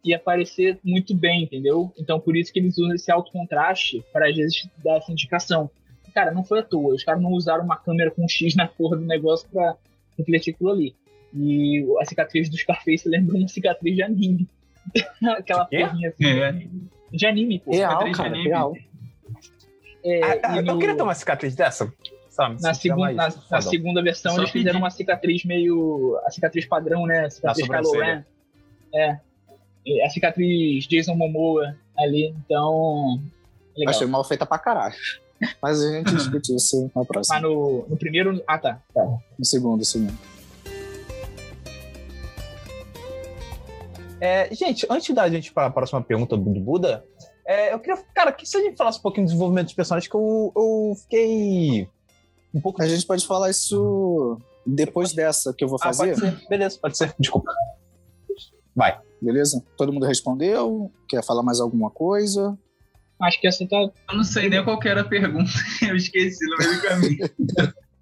ia aparecer muito bem, entendeu? Então por isso que eles usam esse alto contraste para às vezes dar essa indicação. Cara, não foi à toa. Os caras não usaram uma câmera com X na porra do negócio para refletir aquilo ali. E a cicatriz do Scarface lembra uma cicatriz de anime. (laughs) Aquela porrinha assim. É. De anime, pô. Real, cara, de anime. real. É, ah, eu no... queria ter uma cicatriz dessa. Sabe, na, segunda, na, na segunda versão, Só eles fizeram uma cicatriz meio. A cicatriz padrão, né? A cicatriz Kylo Ren. É. A cicatriz Jason Momoa ali, então. Legal. Achei mal feita pra caralho. Mas a gente (laughs) discute isso na próxima. Ah, no, no primeiro. Ah, tá. tá. No segundo, segundo. É, gente, antes da gente para a próxima pergunta do Buda, é, eu queria, cara, que se a gente falasse um pouquinho do desenvolvimento dos personagens, que eu, eu fiquei um pouco. A gente pode falar isso depois dessa que eu vou fazer? Ah, pode ser. Beleza, pode ser. Desculpa. Vai. Beleza? Todo mundo respondeu? Quer falar mais alguma coisa? Acho que essa tá. Eu não sei nem qual era a pergunta. (laughs) Eu esqueci no meio do caminho.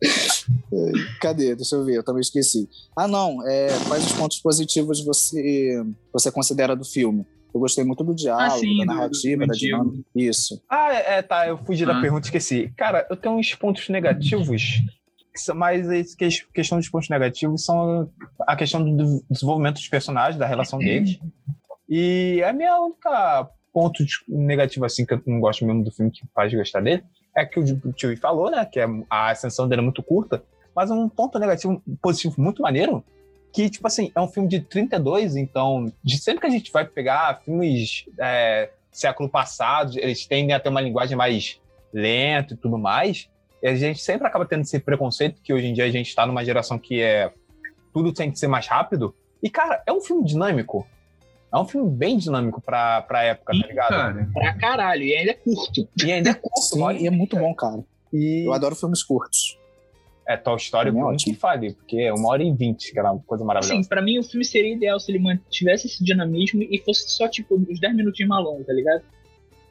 (laughs) Cadê? Deixa eu ver, eu também esqueci. Ah, não. É, quais os pontos positivos você, você considera do filme? Eu gostei muito do diálogo, ah, sim, da narrativa, do, do da dinâmica. Isso. Ah, é, é, tá. Eu fugi ah. da pergunta esqueci. Cara, eu tenho uns pontos negativos, mas a questão dos pontos negativos são a questão do desenvolvimento dos personagens, da relação deles. E a minha única ponto negativo, assim, que eu não gosto mesmo do filme que faz gostar dele, é que o Tio falou, né? Que é a ascensão dele é muito curta. Mas um ponto negativo, positivo muito maneiro, que, tipo assim, é um filme de 32, então, de sempre que a gente vai pegar filmes é, século passado, eles tendem a ter uma linguagem mais lenta e tudo mais, e a gente sempre acaba tendo esse preconceito que hoje em dia a gente está numa geração que é tudo tem que ser mais rápido. E, cara, é um filme dinâmico. É um filme bem dinâmico pra, pra época, Sim, tá ligado? Cara. Pra caralho, e ainda é curto. E ainda é curto, Sim, e é muito bom, cara. E... Eu adoro filmes curtos. É, Toy Story, por que fale, porque é uma hora e vinte, que era uma coisa maravilhosa. Sim, pra mim o filme seria ideal se ele mantivesse esse dinamismo e fosse só, tipo, uns 10 minutinhos mais longos, tá ligado?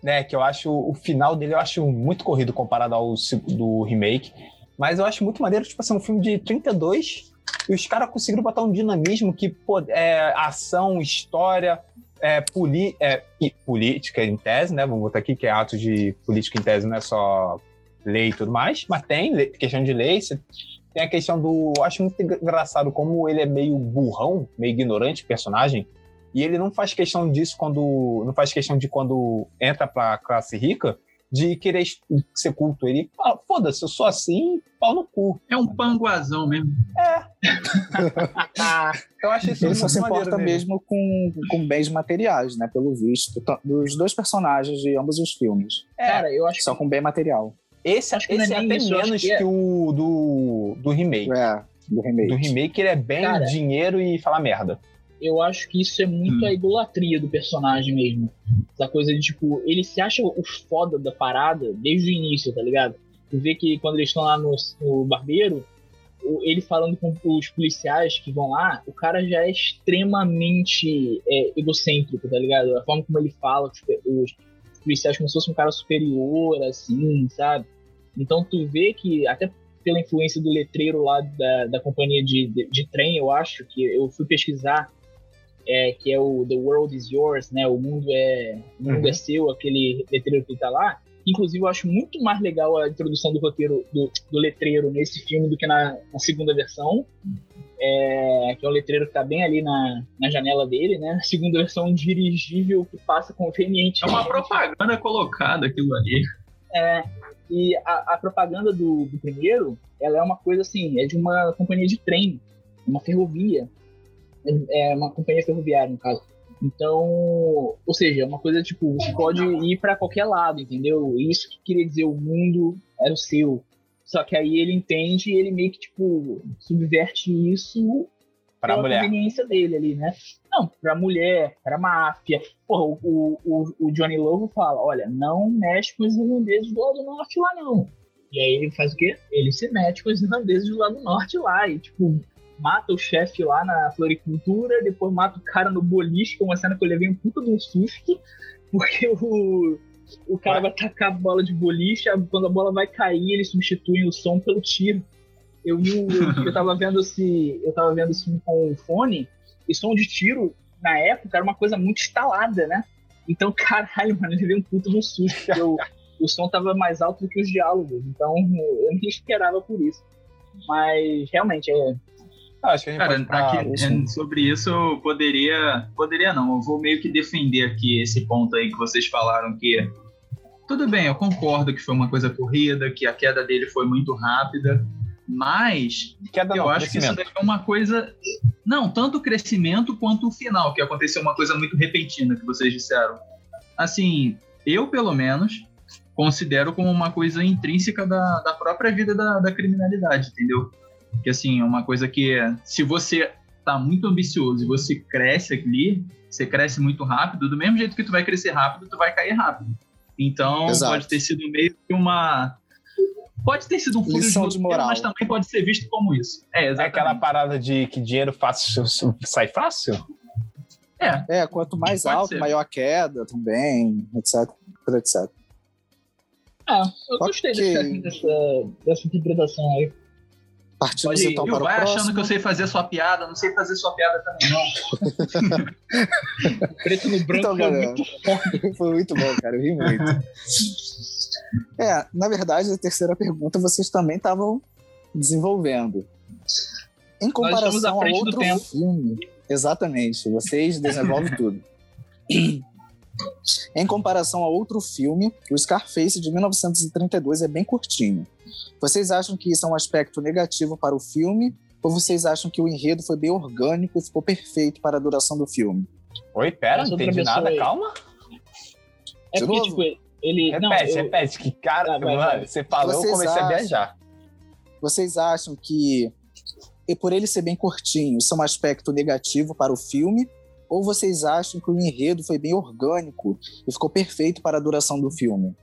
É, que eu acho, o final dele eu acho muito corrido comparado ao do remake, mas eu acho muito maneiro, tipo assim, um filme de 32 e os caras conseguiram botar um dinamismo que, pô, é ação, história, é, poli, é, política em tese, né? Vamos botar aqui que é atos de política em tese, não é só lei e tudo mais, mas tem questão de lei. Tem a questão do. Eu acho muito engraçado como ele é meio burrão, meio ignorante, personagem. E ele não faz questão disso quando. Não faz questão de quando entra pra classe rica de querer ser culto. Ele fala, foda-se, eu sou assim, pau no cu. É um panguazão mesmo. É. (laughs) eu acho isso Ele só se importa mesmo com, com bens materiais, né? Pelo visto. Dos dois personagens de ambos os filmes. É, Cara, eu acho Só com bem material. Esse, acho que esse é, é até isso, menos que, é... que, o do, do remake. É. do remake. Do remake ele é bem Cara, dinheiro e falar merda. Eu acho que isso é muito Hum. a idolatria do personagem mesmo. Essa coisa de, tipo, ele se acha o foda da parada desde o início, tá ligado? Tu vê que quando eles estão lá no, no barbeiro, ele falando com os policiais que vão lá, o cara já é extremamente é, egocêntrico, tá ligado? A forma como ele fala, os, os policiais como se fosse um cara superior, assim, sabe? Então tu vê que, até pela influência do letreiro lá da, da companhia de, de, de trem, eu acho, que eu fui pesquisar, é, que é o The World is Yours, né? O mundo é, o mundo Uhum. é seu, aquele letreiro que tá lá. Inclusive, eu acho muito mais legal a introdução do roteiro do, do letreiro nesse filme do que na, na segunda versão. É, que é um letreiro que tá bem ali na, na janela dele, né? A (laughs) segunda versão um dirigível que passa conveniente. É uma propaganda colocada aquilo ali. É, e a, a propaganda do, do primeiro, ela é uma coisa assim, é de uma companhia de trem, uma ferrovia. É é uma companhia ferroviária, no caso. Então, ou seja, é uma coisa tipo, você pode ir pra qualquer lado, entendeu? Isso que queria dizer o mundo era o seu. Só que aí ele entende e ele meio que, tipo, subverte isso Pra pela mulher. conveniência dele ali, né? Não, pra mulher, pra máfia. Porra, o, o, o- Johnny Lobo fala, olha, não mexe com os irlandeses do lado norte lá, não. E aí ele faz o quê? Ele se mete com os irlandeses do lado norte lá e, tipo, mata o chefe lá na floricultura, depois mata o cara no boliche, que é uma cena que eu levei um puta de um susto, porque o, o cara vai tacar a bola de boliche, quando a bola vai cair, eles substituem o som pelo tiro. Eu o, eu tava vendo esse. Eu tava vendo esse com o fone, e som de tiro, na época, era uma coisa muito instalada, né? Então, (laughs) caralho, mano, eu levei um de um susto, porque o, o som tava mais alto do que os diálogos. Então, eu nem esperava por isso. Mas realmente, é, Ah, acho que a gente Cara, pode aqui, isso. (laughs) é, sobre isso eu poderia. Poderia não, eu vou meio que defender aqui esse ponto aí que vocês falaram que. Tudo bem, eu concordo que foi uma coisa corrida, que a queda dele foi muito rápida, mas Queda eu não, acho que isso daí é uma coisa. Não, tanto o crescimento quanto o final, que aconteceu uma coisa muito repentina que vocês disseram. Assim, eu pelo menos considero como uma coisa intrínseca da, da própria vida da, da criminalidade, entendeu? Que assim, é uma coisa que se você tá muito ambicioso e você cresce ali, você cresce muito rápido, do mesmo jeito que tu vai crescer rápido, tu vai cair rápido. Então, Exato. pode ter sido meio que uma pode ter sido um furo Lição de roteiro, moral. mas também pode ser visto como isso. É, É exatamente. aquela parada de que dinheiro fácil sai fácil? É, É, quanto mais Pode alto, ser. maior a queda também, etc, etc. Ah, eu gostei dessa, dessa, interpretação aí. Partimos Pode ir. então para o vai próximo. achando que eu sei fazer sua piada, não sei fazer sua piada também, não. (laughs) Preto no branco Então, foi galera, muito (laughs) foi muito bom, cara, eu ri muito. (laughs) É, na verdade, a terceira pergunta vocês também estavam desenvolvendo. Em comparação a outro tempo. filme, exatamente, vocês desenvolvem tudo. Em comparação a outro filme, o Scarface de 1932 é bem curtinho. Vocês acham que isso é um aspecto negativo para o filme? Ou vocês acham que o enredo foi bem orgânico e ficou perfeito para a duração do filme? Oi, pera, não entendi nada, aí. calma. É De porque, novo? tipo, ele. não, Repete, eu- repete, que cara, vai, mano, vai. você falou, eu Vocês comecei a acham- viajar. Vocês acham que, e por ele ser bem curtinho, isso é um aspecto negativo para o filme? Ou vocês acham que o enredo foi bem orgânico e ficou perfeito para a duração do filme?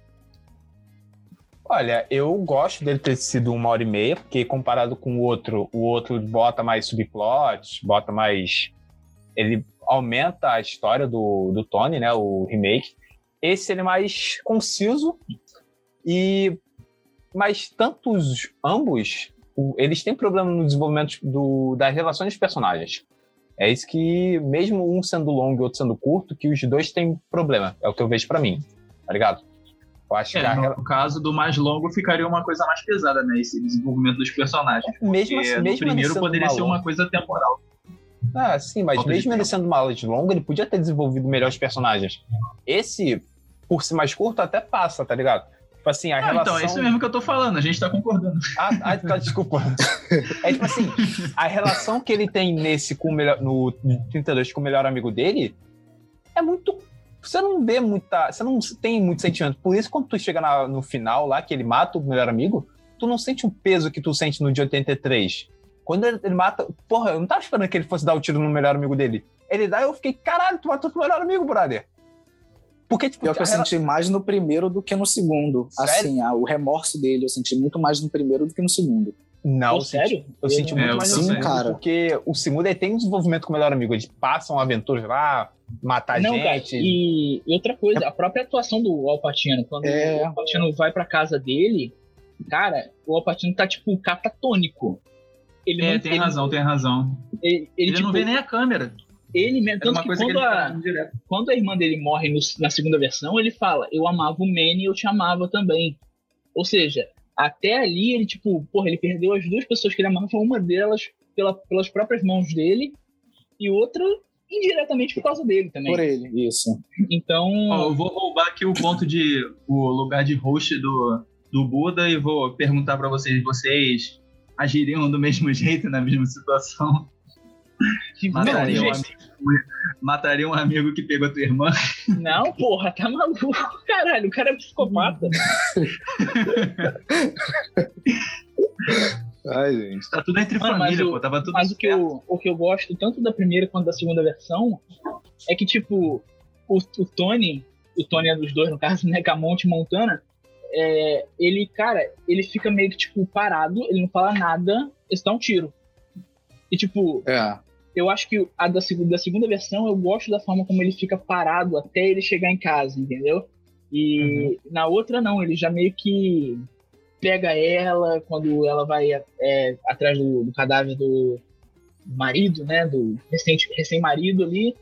Olha, eu gosto dele ter sido uma hora e meia, porque comparado com o outro, o outro bota mais subplot, bota mais. Ele aumenta a história do, do Tony, né? O remake. Esse ele é mais conciso e. Mas tantos ambos, eles têm problema no desenvolvimento do, das relações dos personagens. É isso que, mesmo um sendo longo e outro sendo curto, que os dois têm problema. É o que eu vejo pra mim. Tá ligado? Eu acho que É, a rela- no caso do mais longo ficaria uma coisa mais pesada, né? Esse desenvolvimento dos personagens. mesmo Porque assim, mesmo primeiro poderia ser uma coisa temporal. Ah, sim, mas Falta mesmo ele tempo. sendo uma aula de longa, ele podia ter desenvolvido melhor os personagens. Esse, por ser mais curto, até passa, tá ligado? Tipo assim, a Ah, relação... então, é isso mesmo que eu tô falando, a gente tá concordando. (laughs) Ah, ah, tá, desculpa. É tipo assim, a relação que ele tem nesse com o melhor, no 32 com o melhor amigo dele é muito. Você não vê muita. Você não tem muito sentimento. Por isso, quando tu chega na- no final lá, que ele mata o melhor amigo, tu não sente o peso que tu sente no de 83. Quando ele, ele mata. Porra, eu não tava esperando que ele fosse dar o tiro no melhor amigo dele. Ele dá e eu fiquei, caralho, tu matou teu melhor amigo, brother. Porque, tipo, Pior que eu rela- senti mais no primeiro do que no segundo. Sério? Assim, a- o remorso dele eu senti muito mais no primeiro do que no segundo. Não, sério? eu senti muito É, mais sim, no cara. porque o segundo tem um desenvolvimento com o melhor amigo. Eles passam aventuras lá, matar Não, cara, gente. e, e outra coisa, a própria atuação do Alpatino, quando É. o Alpatino vai pra casa dele, cara, o Alpatino tá, tipo, catatônico. Ele É, não tem ele- razão, tem razão. Ele, ele, Ele, tipo, não vê nem a câmera. Ele mesmo. Era Tanto uma que coisa que quando, ele a, quando a irmã dele morre no- na segunda versão, ele fala: Eu amava o Manny e eu te amava também. Ou seja, até ali ele, tipo, porra, ele perdeu as duas pessoas que ele amava, uma delas pela, pelas próprias mãos dele, e outra indiretamente por causa dele também. Por ele, isso. Então. Ó, eu vou roubar aqui o ponto de o lugar de host do, do Buda e vou perguntar pra vocês, vocês agiriam do mesmo (laughs) jeito na mesma situação? (laughs) que- Mataria um amigo, mataria um amigo que pegou a tua irmã? Não, porra, tá maluco. Caralho, o cara é psicopata. Ai, gente. Tá tudo entre Mano, família, o- pô. Tava tudo Mas o que, eu, o que eu gosto tanto da primeira quanto da segunda versão é que, tipo, o, o Tony, o Tony é dos dois, no caso, né, Camonte e Montana, é, ele, cara, ele fica meio que, tipo, parado, ele não fala nada, ele dá um tiro. E, tipo, É. eu acho que a da segunda, da segunda versão eu gosto da forma como ele fica parado até ele chegar em casa, entendeu? E na outra não, ele já meio que pega ela quando ela vai é, atrás do, do cadáver do marido, né? Do recente- recém-marido ali.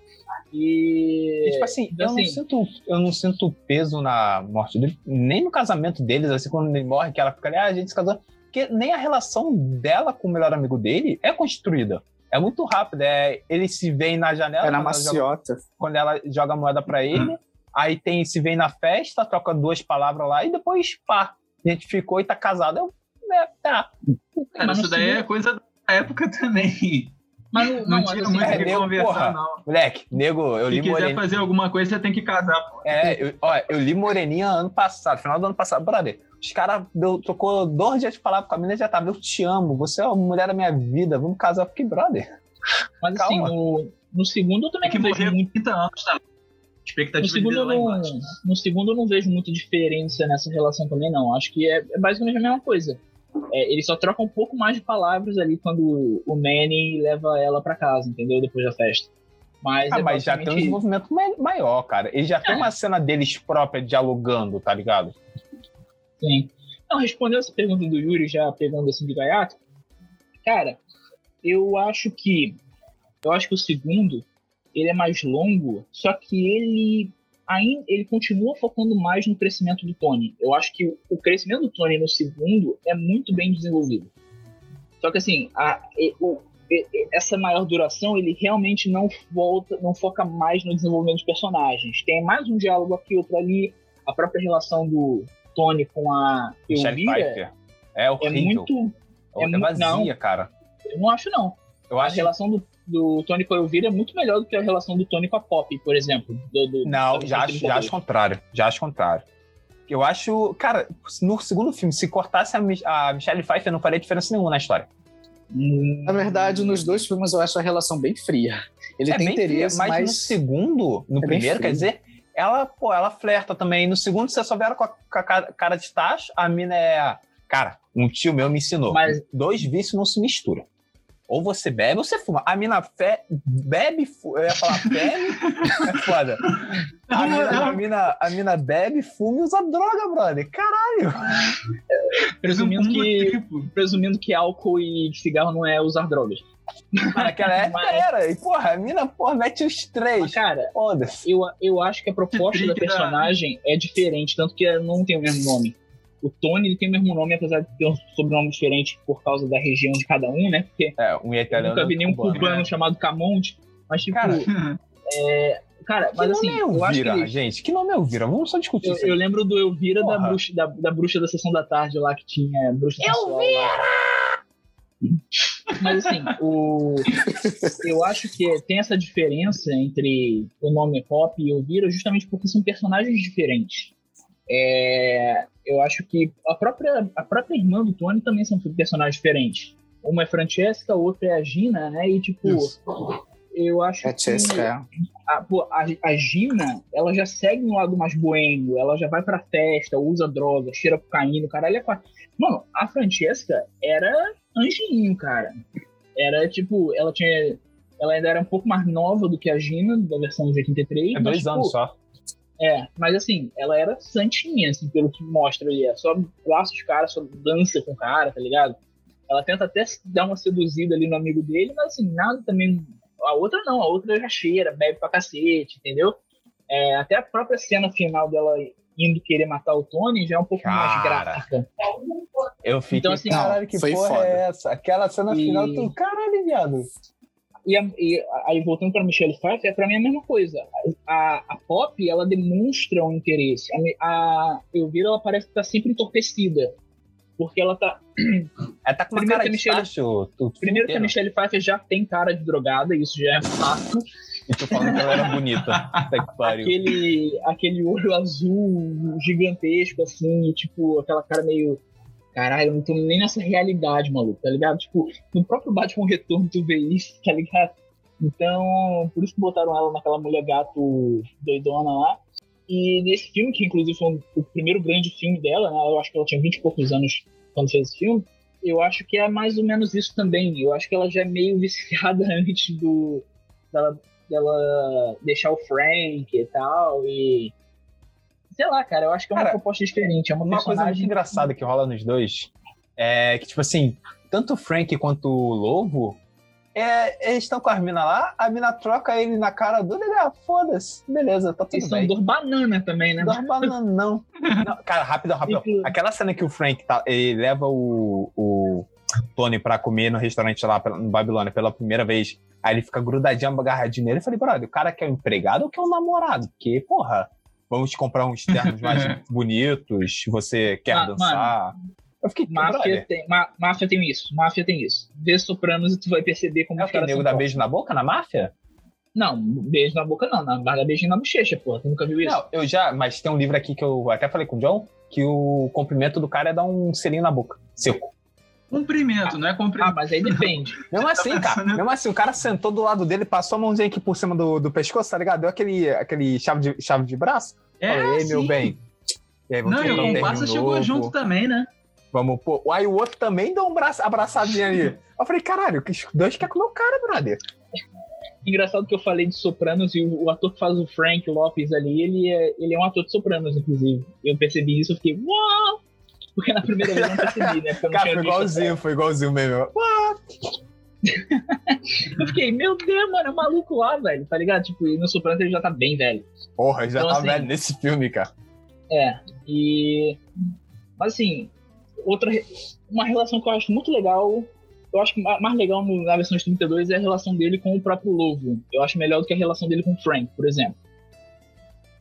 E. E, tipo assim, então, eu, não assim- sinto, eu não sinto peso na morte dele, nem no casamento deles, assim, quando ele morre, que ela fica ali, ah, a gente se casou. Porque nem a relação dela com o melhor amigo dele é construída. É muito rápido. É, eles se veem na janela É na quando, ela joga, maciota. quando ela joga a moeda pra ele. Aí tem, se vem na festa, troca duas palavras lá e depois, pá, a gente ficou e tá casado. Eu, é, tá. Cara, Mas no isso daí é coisa da época também. Mas não, Não, tinha assim, muito é, que nego, conversar, porra. não. Moleque, nego, eu Se li quiser Moreninha. fazer alguma coisa, você tem que casar, pô. É, eu, ó, eu li Moreninha ano passado, final do ano passado. Brother, os caras trocou dois dias de palavra com a menina e já tava, eu te amo, você é a mulher da minha vida, vamos casar. Fiquei, brother. mas assim, calma. no, no segundo eu também Tem que não vejo morrer muito. com 30 anos, tá? No Expectativa de segundo, eu não, embaixo. no segundo eu não vejo muita diferença nessa relação também, não. Acho que é, é basicamente a mesma coisa. É, ele só troca um pouco mais de palavras ali quando o Manny leva ela pra casa, entendeu? Depois da festa. Mas, Ah, é mas já tem um basicamente- desenvolvimento ma- maior, cara. Ele já tem É. uma cena deles própria dialogando, tá ligado? Sim. Não, respondendo essa pergunta do Yuri, já pegando assim de gaiato, cara, eu acho que eu acho que o segundo ele é mais longo, só que ele ainda ele continua focando mais no crescimento do Tony. Eu acho que o crescimento do Tony no segundo é muito bem desenvolvido. Só que assim, a, o- essa maior duração ele realmente não volta, não foca mais no desenvolvimento dos personagens. Tem mais um diálogo aqui, outro ali. A própria relação do Tony com a Michelle Elvira Pfeiffer. É é horrível. muito. É, é mu- vazia, cara. Eu não acho, não. Eu A acho relação do, do Tony com a Elvira é muito melhor do que a relação do Tony com a Pop, por exemplo. Do, do- Não, já acho, já acho contrário. Já acho contrário. Eu acho, cara, no segundo filme, se cortasse a, a Michelle Pfeiffer, não faria diferença nenhuma na história. Hum, Na verdade, nos dois filmes eu acho a relação bem fria. Ele é tem bem fria, interesse, mas, mas, no segundo, no é primeiro, quer dizer, ela, pô, ela flerta também. No segundo, você só vê ela com a, com a cara- de tacho, a mina é. Cara, um tio meu me ensinou. Mas- Dois vícios não se misturam. Ou você bebe ou você fuma. A mina fe... bebe, fu... eu ia falar bebe, (laughs) é foda. A mina, a, mina, a mina bebe, fuma e usa droga, brother. Caralho. presumindo, Um que, triplo. presumindo que álcool e cigarro não é usar drogas. Naquela época Mas- era. E, porra, a mina, porra, mete os Mas, três. cara, Foda-se. eu, eu acho que a proposta da da- personagem é diferente, tanto que não tem o mesmo nome. O Tony ele tem o mesmo nome, apesar de ter um sobrenome diferente por causa da região de cada um, né? Porque É, um eu italiano. nunca vi nenhum cubano. cubano chamado Camonte. Mas, tipo, Cara, cara, Que mas assim, nome é eu acho que Elvira, gente? Que nome é Elvira? Vamos só discutir Eu, isso. eu lembro do Elvira da bruxa, da, da bruxa da sessão da tarde lá que tinha bruxa sensual Mas assim, o, eu acho que tem essa diferença entre o nome Hop e Elvira justamente porque são personagens diferentes. É, eu acho que a própria, a própria irmã do Tony também são personagens diferentes. uma é Francesca, a outra é a Gina, né? E tipo, Isso. eu acho É que é. a, pô, a, a Gina, ela já segue no lado mais boêmio, ela já vai pra festa, usa droga, cheira cocaína, caralho é quatro. Mano, a Francesca era anjinho, cara. Era tipo, ela tinha. Ela ainda era um pouco mais nova do que a Gina, da versão de 83. É mas, dois tipo, anos só. É, mas assim, ela era santinha, assim, pelo que mostra ali. É só braço de cara, só dança com o cara, tá ligado? Ela tenta até dar uma seduzida ali no amigo dele, mas assim, nada também. A outra não, a outra já cheira, bebe pra cacete, entendeu? É, até a própria cena final dela indo querer matar o Tony já é um pouco mais Cara. gráfica. Eu fiquei, Então, assim, caralho, que foi porra foda. é essa? Aquela cena E- final, tu, caralho, viado. E, a- e aí, voltando pra Michelle Pfeiffer, pra mim é a mesma coisa. A, a Pop, ela demonstra um interesse. A, a Elvira, ela parece que tá sempre entorpecida. Porque ela tá. Ela tá com uma Primeiro cara que a Michelle- tacho. Primeiro que a inteiro. Michelle Pfeiffer já tem cara de drogada, isso já é fato. E tu falando que ela era bonita. Aquele, aquele olho azul gigantesco, assim, tipo, aquela cara meio. Caralho, eu não tô nem nessa realidade, maluco, tá ligado? Tipo, no próprio Batman Retorno tu vê isso, tá ligado? Então, por isso que botaram ela naquela mulher gato doidona lá. E nesse filme, que inclusive foi o primeiro grande filme dela, né? Eu acho que ela tinha 20 e poucos anos quando fez esse filme. Eu acho que é mais ou menos isso também. Eu acho que ela já é meio viciada (laughs) antes do dela deixar o Frank e tal. E. Sei lá, cara, eu acho que é uma Cara, proposta diferente. É uma, Uma coisa muito engraçada que rola nos dois é que, tipo assim, tanto o Frank quanto o Lobo, é, eles estão com as minas lá, a mina troca ele na cara do ele, ah, foda-se, beleza, tá tudo Eles são bem. dois banana também, né? Não bananão. (laughs) não. Cara, rápido, rápido. Aquela cena que o Frank tá, ele leva o, o Tony pra comer no restaurante lá no Babilônia pela primeira vez. Aí ele fica grudadinho, agarradinho nele. Eu falei, brother, o cara quer um empregado ou quer um namorado? Porque, porra, vamos comprar uns ternos mais (laughs) bonitos, você quer Ah, dançar. Eu fiquei, Máfia tem, má- máfia tem isso. Máfia tem isso. Vê Sopranos e tu vai perceber como é o os que? caras Nego dá fortes. beijo na boca na máfia? Não, beijo na boca não. Na mas dá beijinho na bochecha, pô. Tu nunca viu isso? Não, eu já, mas tem um livro aqui que eu até falei com o John, que o cumprimento do cara é dar um selinho na boca, seco. Cumprimento, não é Ah, cumprimento. mas aí depende. (laughs) Mesmo tá assim, cara. Mesmo assim, o cara sentou do lado dele, passou a mãozinha aqui por cima do, do pescoço, tá ligado? Deu aquele, aquele chave, de, chave de braço. É, Falei, ei, meu bem. E aí, vamos Não, e o um comparsa chegou novo, junto também, né? Vamos pô. Aí o outro também deu um braço, abraçadinho ali. (laughs) Eu falei, caralho, dois querem comer o cara, brother. Engraçado que eu falei de Sopranos e o, o ator que faz o Frank Lopes ali, ele é, ele é um ator de Sopranos, inclusive. Eu percebi isso, eu fiquei, uau! Porque na primeira vez eu não percebi, né? Porque eu não Cara, foi igualzinho, foi igualzinho mesmo. Eu fiquei, meu Deus, mano, é um maluco lá, velho, tá ligado? Tipo, e no Sopranos ele já tá bem velho. Porra, já Então, tá assim, velho nesse filme, cara. É, e. Mas assim, outra. Uma relação que eu acho muito legal. Eu acho que ma- mais legal na versão de 32 é a relação dele com o próprio Lobo. Eu acho melhor do que a relação dele com o Frank, por exemplo.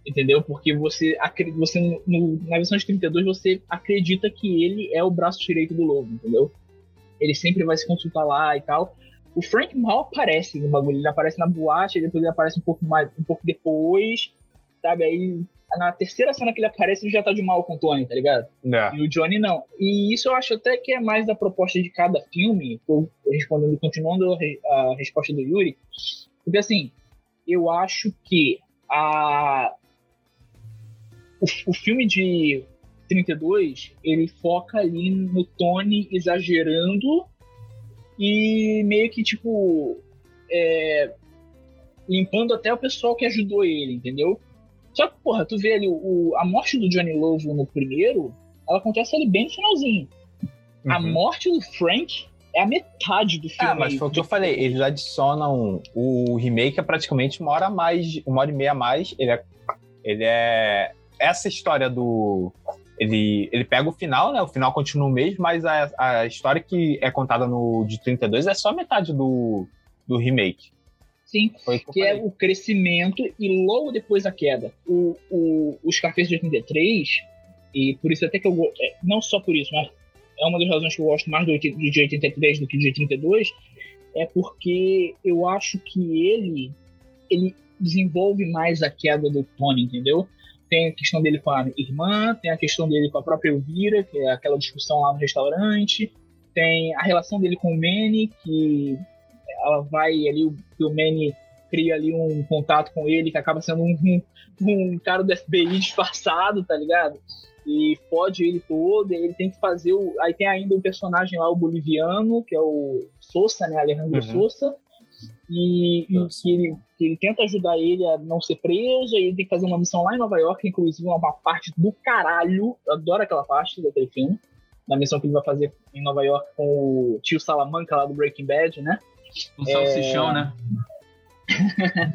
Entendeu? Porque você, você no- na versão de 32 você acredita que ele é o braço direito do Lobo, entendeu? Ele sempre vai se consultar lá e tal. O Frank mal aparece no bagulho, ele aparece na boate, depois ele aparece um pouco mais, um pouco depois, sabe? Aí na terceira cena que ele aparece, ele já tá de mal com o Tony, tá ligado? É. E o Johnny não. E isso eu acho até que é mais da proposta de cada filme, tô respondendo, continuando a resposta do Yuri, porque assim, eu acho que a o, o filme de 32, ele foca ali no Tony exagerando e meio que, tipo, é, limpando até o pessoal que ajudou ele, entendeu? Só que, porra, tu vê ali o, a morte do Johnny Lovo no primeiro, ela acontece ali bem no finalzinho. A Uhum. morte do Frank é a metade do filme. Ah, mas foi o que eu falei, eles adicionam. O remake é praticamente uma hora a mais, uma hora e meia a mais. Ele é. Ele é. Essa história do. Ele, ele pega o final, né? O final continua o mesmo, mas a, a história que é contada no de 32 é só metade do, do remake. Sim, que que é o crescimento e logo depois a queda. O, o, o Scarface de 83, e por isso até que eu é, não só por isso, mas é uma das razões que eu gosto mais do, do de 83 do que de 32, é porque eu acho que ele ele desenvolve mais a queda do Tony, entendeu? Tem a questão dele com a irmã, tem a questão dele com a própria Elvira, que é aquela discussão lá no restaurante. tem a relação dele com o Manny, que ela vai ali, o, o Manny cria ali um contato com ele, que acaba sendo um, um, um cara do FBI disfarçado, tá ligado? E fode ele todo, e ele tem que fazer o. Aí tem ainda um personagem lá, o boliviano, que é o Sousa, né? Alejandro Uhum. Sousa. E, e que, ele, que ele tenta ajudar ele a não ser preso, e ele tem que fazer uma missão lá em Nova York, inclusive uma parte do caralho. Eu adoro aquela parte daquele filme. Da missão que ele vai fazer em Nova York com o tio Salamanca lá do Breaking Bad, né? Um salsichão, né? (laughs)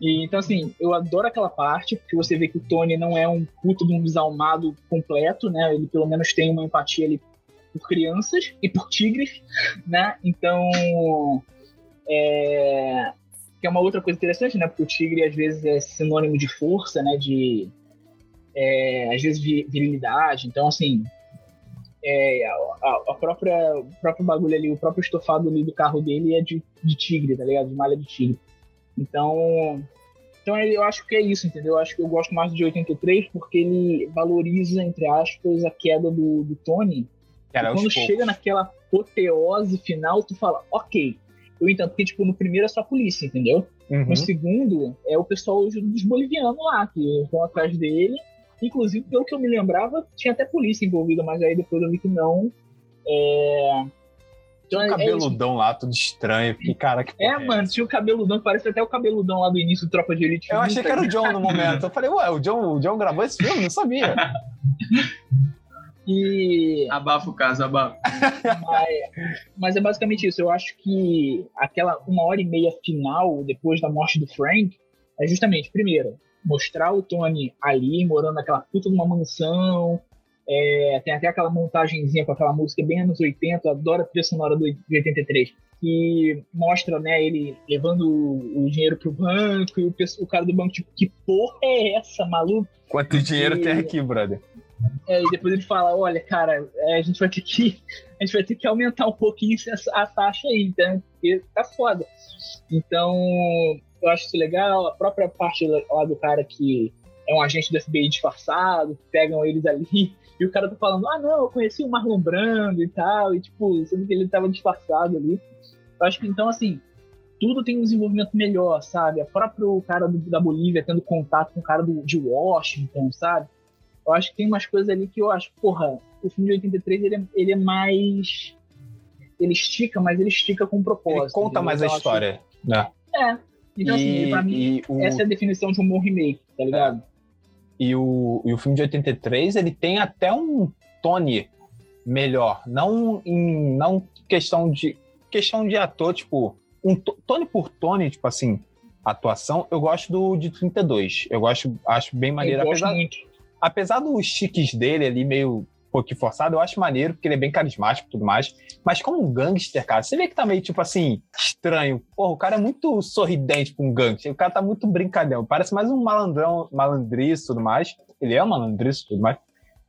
E, então, assim, eu adoro aquela parte, porque você vê que o Tony não é um puto de um desalmado completo, né? Ele pelo menos tem uma empatia ali por crianças e por tigres, né? Então, é... que é uma outra coisa interessante, né? Porque o tigre às vezes é sinônimo de força, né? De, é, às vezes, vi- virilidade. Então, assim, é, a, a- própria, o próprio bagulho ali, o próprio estofado ali do carro dele é de, de tigre, tá ligado? De malha de tigre. Então, então eu acho que é isso, entendeu? Eu acho que eu gosto mais de 83 porque ele valoriza, entre aspas, a queda do, do Tony. Cara, e quando poucos. chega naquela apoteose final, tu fala, ok. Eu entendo, porque, tipo, no primeiro é só a polícia, entendeu? Uhum. No segundo é o pessoal dos bolivianos lá, que vão atrás dele. Inclusive, pelo que eu me lembrava, tinha até polícia envolvida, mas aí depois eu vi que não. É... Tinha um é- é cabeludão lá, tudo estranho. Fiquei, cara, que É, mano, tinha o cabeludão, parece até o cabeludão lá do início do Tropa de Elite. Eu achei que era o John no momento. Eu falei, ué, o John, o John gravou esse filme? Não sabia. (laughs) E... Abafa o caso, abafa. mas, mas é basicamente isso. Eu acho que aquela uma hora e meia final, depois da morte do Frank, é justamente, primeiro, mostrar o Tony ali, morando naquela puta de uma mansão. É, tem até aquela montagenzinha com aquela música bem anos 80, eu adoro a trilha sonora do, de 83, que mostra, né, ele levando o, o dinheiro pro banco e o, o cara do banco, tipo, que porra é essa, maluco? Quanto dinheiro tem aqui, brother? É, e depois ele fala, olha, cara, é, a gente vai ter que. A gente vai ter que aumentar um pouquinho a taxa aí, tá? Porque tá foda. Então, eu acho isso legal. A própria parte lá do cara que é um agente do FBI disfarçado, pegam eles ali, e o cara tá falando, ah não, eu conheci o Marlon Brando e tal, e tipo, sendo que ele tava disfarçado ali. Eu acho que então, assim, tudo tem um desenvolvimento melhor, sabe? A próprio cara do- da Bolívia tendo contato com o cara do, de Washington, sabe? Eu acho que tem umas coisas ali que eu acho, porra, o filme de 83 ele é, ele é mais. Ele estica, mas ele estica com propósito. Ele conta entendeu? mais a eu acho- história. Né? É. Então, assim, pra mim, e, o, essa é a definição de um bom remake, tá ligado? e, o, e o filme de 83, ele tem até um Tony melhor. Não em não questão de questão de ator, tipo, um to- Tony por Tony, tipo assim, atuação, eu gosto do de 32. Eu gosto, acho bem maneiro. eu gosto Apesar, muito. Apesar dos chiques dele ali meio um pouquinho forçado, eu acho maneiro, porque ele é bem carismático e tudo mais. Mas como um gangster, cara, você vê que tá meio, tipo assim, estranho. Porra, o cara é muito sorridente pra um gangster. O cara tá muito brincalhão. Parece mais um malandrão, malandriço e tudo mais. Ele é um malandriço e tudo mais.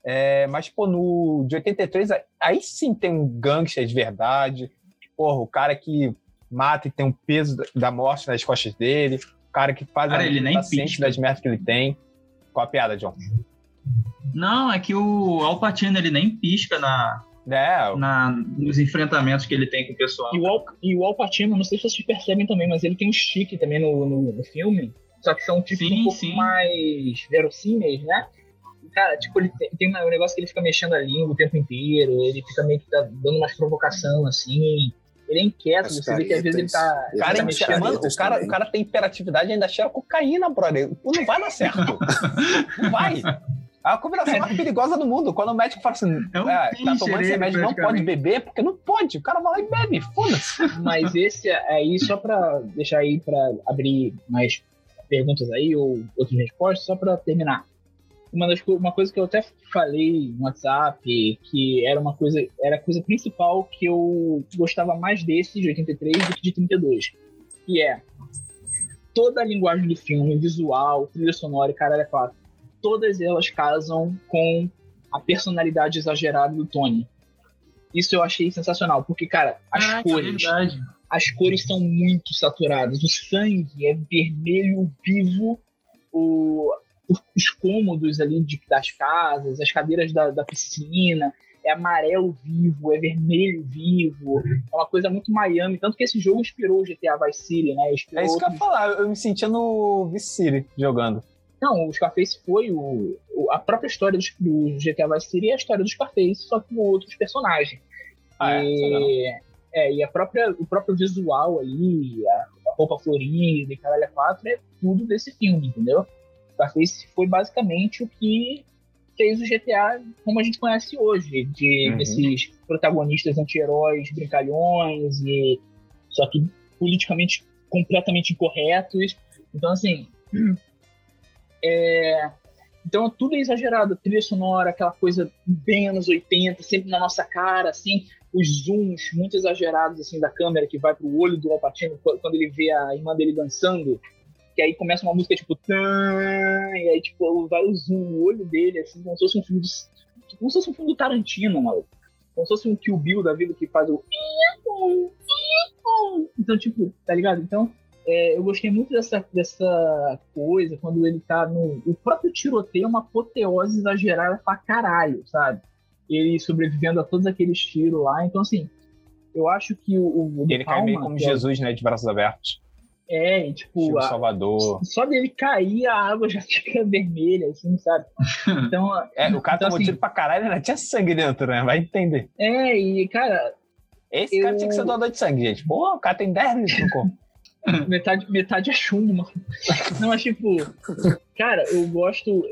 É, mas, pô, no de 83, aí- sim tem um gangster de verdade. Porra, o cara que mata e tem um peso da- morte nas costas dele. O cara que faz Cara, a ele nem das merdas que ele tem. Qual a piada, John? Não, é que o Alpatino ele nem pisca na, É, na, nos enfrentamentos que ele tem com o pessoal. E o, Al, e o Al Pacino, não sei se vocês percebem também, mas ele tem um chique também no, no, no filme. Só que são tipos Sim, um pouco sim. mais verossímeis, né? Cara, tipo, ele tem, tem um negócio que ele fica mexendo a língua o tempo inteiro, ele fica meio que tá dando umas provocação, assim. Ele é inquieto, As você vê que às vezes ele tá. ele O cara, tá Tem mexendo. mano, o, cara, também. o cara tem hiperatividade e ainda cheira cocaína, brother. Não vai dar certo. (laughs) Não vai. É a combinação mais perigosa do mundo. Quando o médico fala assim, É um é, tá tomando esse remédio, não pode beber, porque não pode. O cara vai lá e bebe, foda-se. Mas esse aí, só pra deixar aí pra abrir mais perguntas aí, ou outras respostas, só pra terminar. Uma, das, uma coisa que eu até falei no WhatsApp, que era uma coisa, era a coisa principal que eu gostava mais desse de 83 do que de 32. Que é toda a linguagem do filme, visual, trilha sonora e caralho, é quatro, todas elas casam com a personalidade exagerada do Tony. Isso eu achei sensacional, porque, cara, as Ah, que é cores, verdade. as cores são muito saturadas. O sangue é vermelho vivo. O, os cômodos ali de, das casas, as cadeiras da, da piscina, é amarelo vivo, é vermelho vivo, é uma coisa muito Miami. Tanto que esse jogo inspirou o GTA Vice City, né? Inspirou É isso que eu ia falar, eu me sentia no Vice City jogando. Não, o Scarface foi o, o- a própria história do, do GTA Vice City é a história do Scarface, só que com outros personagens. Ah, é? E, é, e a própria, o próprio visual ali, a, a roupa florida e caralho a quatro, é tudo desse filme, entendeu? Scarface foi basicamente o que fez o GTA como a gente conhece hoje, de Uhum. desses protagonistas anti-heróis brincalhões e só que politicamente completamente incorretos. Então, assim, (clears throat) é, então tudo é exagerado, trilha sonora, aquela coisa bem anos 80, sempre na nossa cara, assim, os zooms muito exagerados assim da câmera que vai pro olho do Al Pacino qu- quando ele vê a irmã dele dançando, que aí começa uma música tipo tan, e aí tipo vai o zoom no olho dele assim, como se fosse um filme do, como se fosse um filme do Tarantino, maluco. Como se fosse um Kill Bill da vida que faz o então tipo, tá ligado? Então é, eu gostei muito dessa, dessa coisa, quando ele tá no. O próprio tiroteio é uma apoteose exagerada pra caralho, sabe? Ele sobrevivendo a todos aqueles tiros lá. Então, assim, eu acho que o. o ele cai meio Palma, como é o- Jesus, né? De braços abertos. É, e, tipo, a- Salvador. só dele cair a água (laughs) já fica vermelha, assim, sabe? Então, É, o cara Então, tomou assim- tiro pra caralho ainda tinha sangue dentro, né? Vai entender. é, e, cara, Esse cara Eu- tinha que ser doador de sangue, gente. Pô, o cara tem 10 litros no corpo. (laughs) (clears throat) metade, metade é chumbo, mano. (laughs) Não, mas tipo, cara, eu gosto.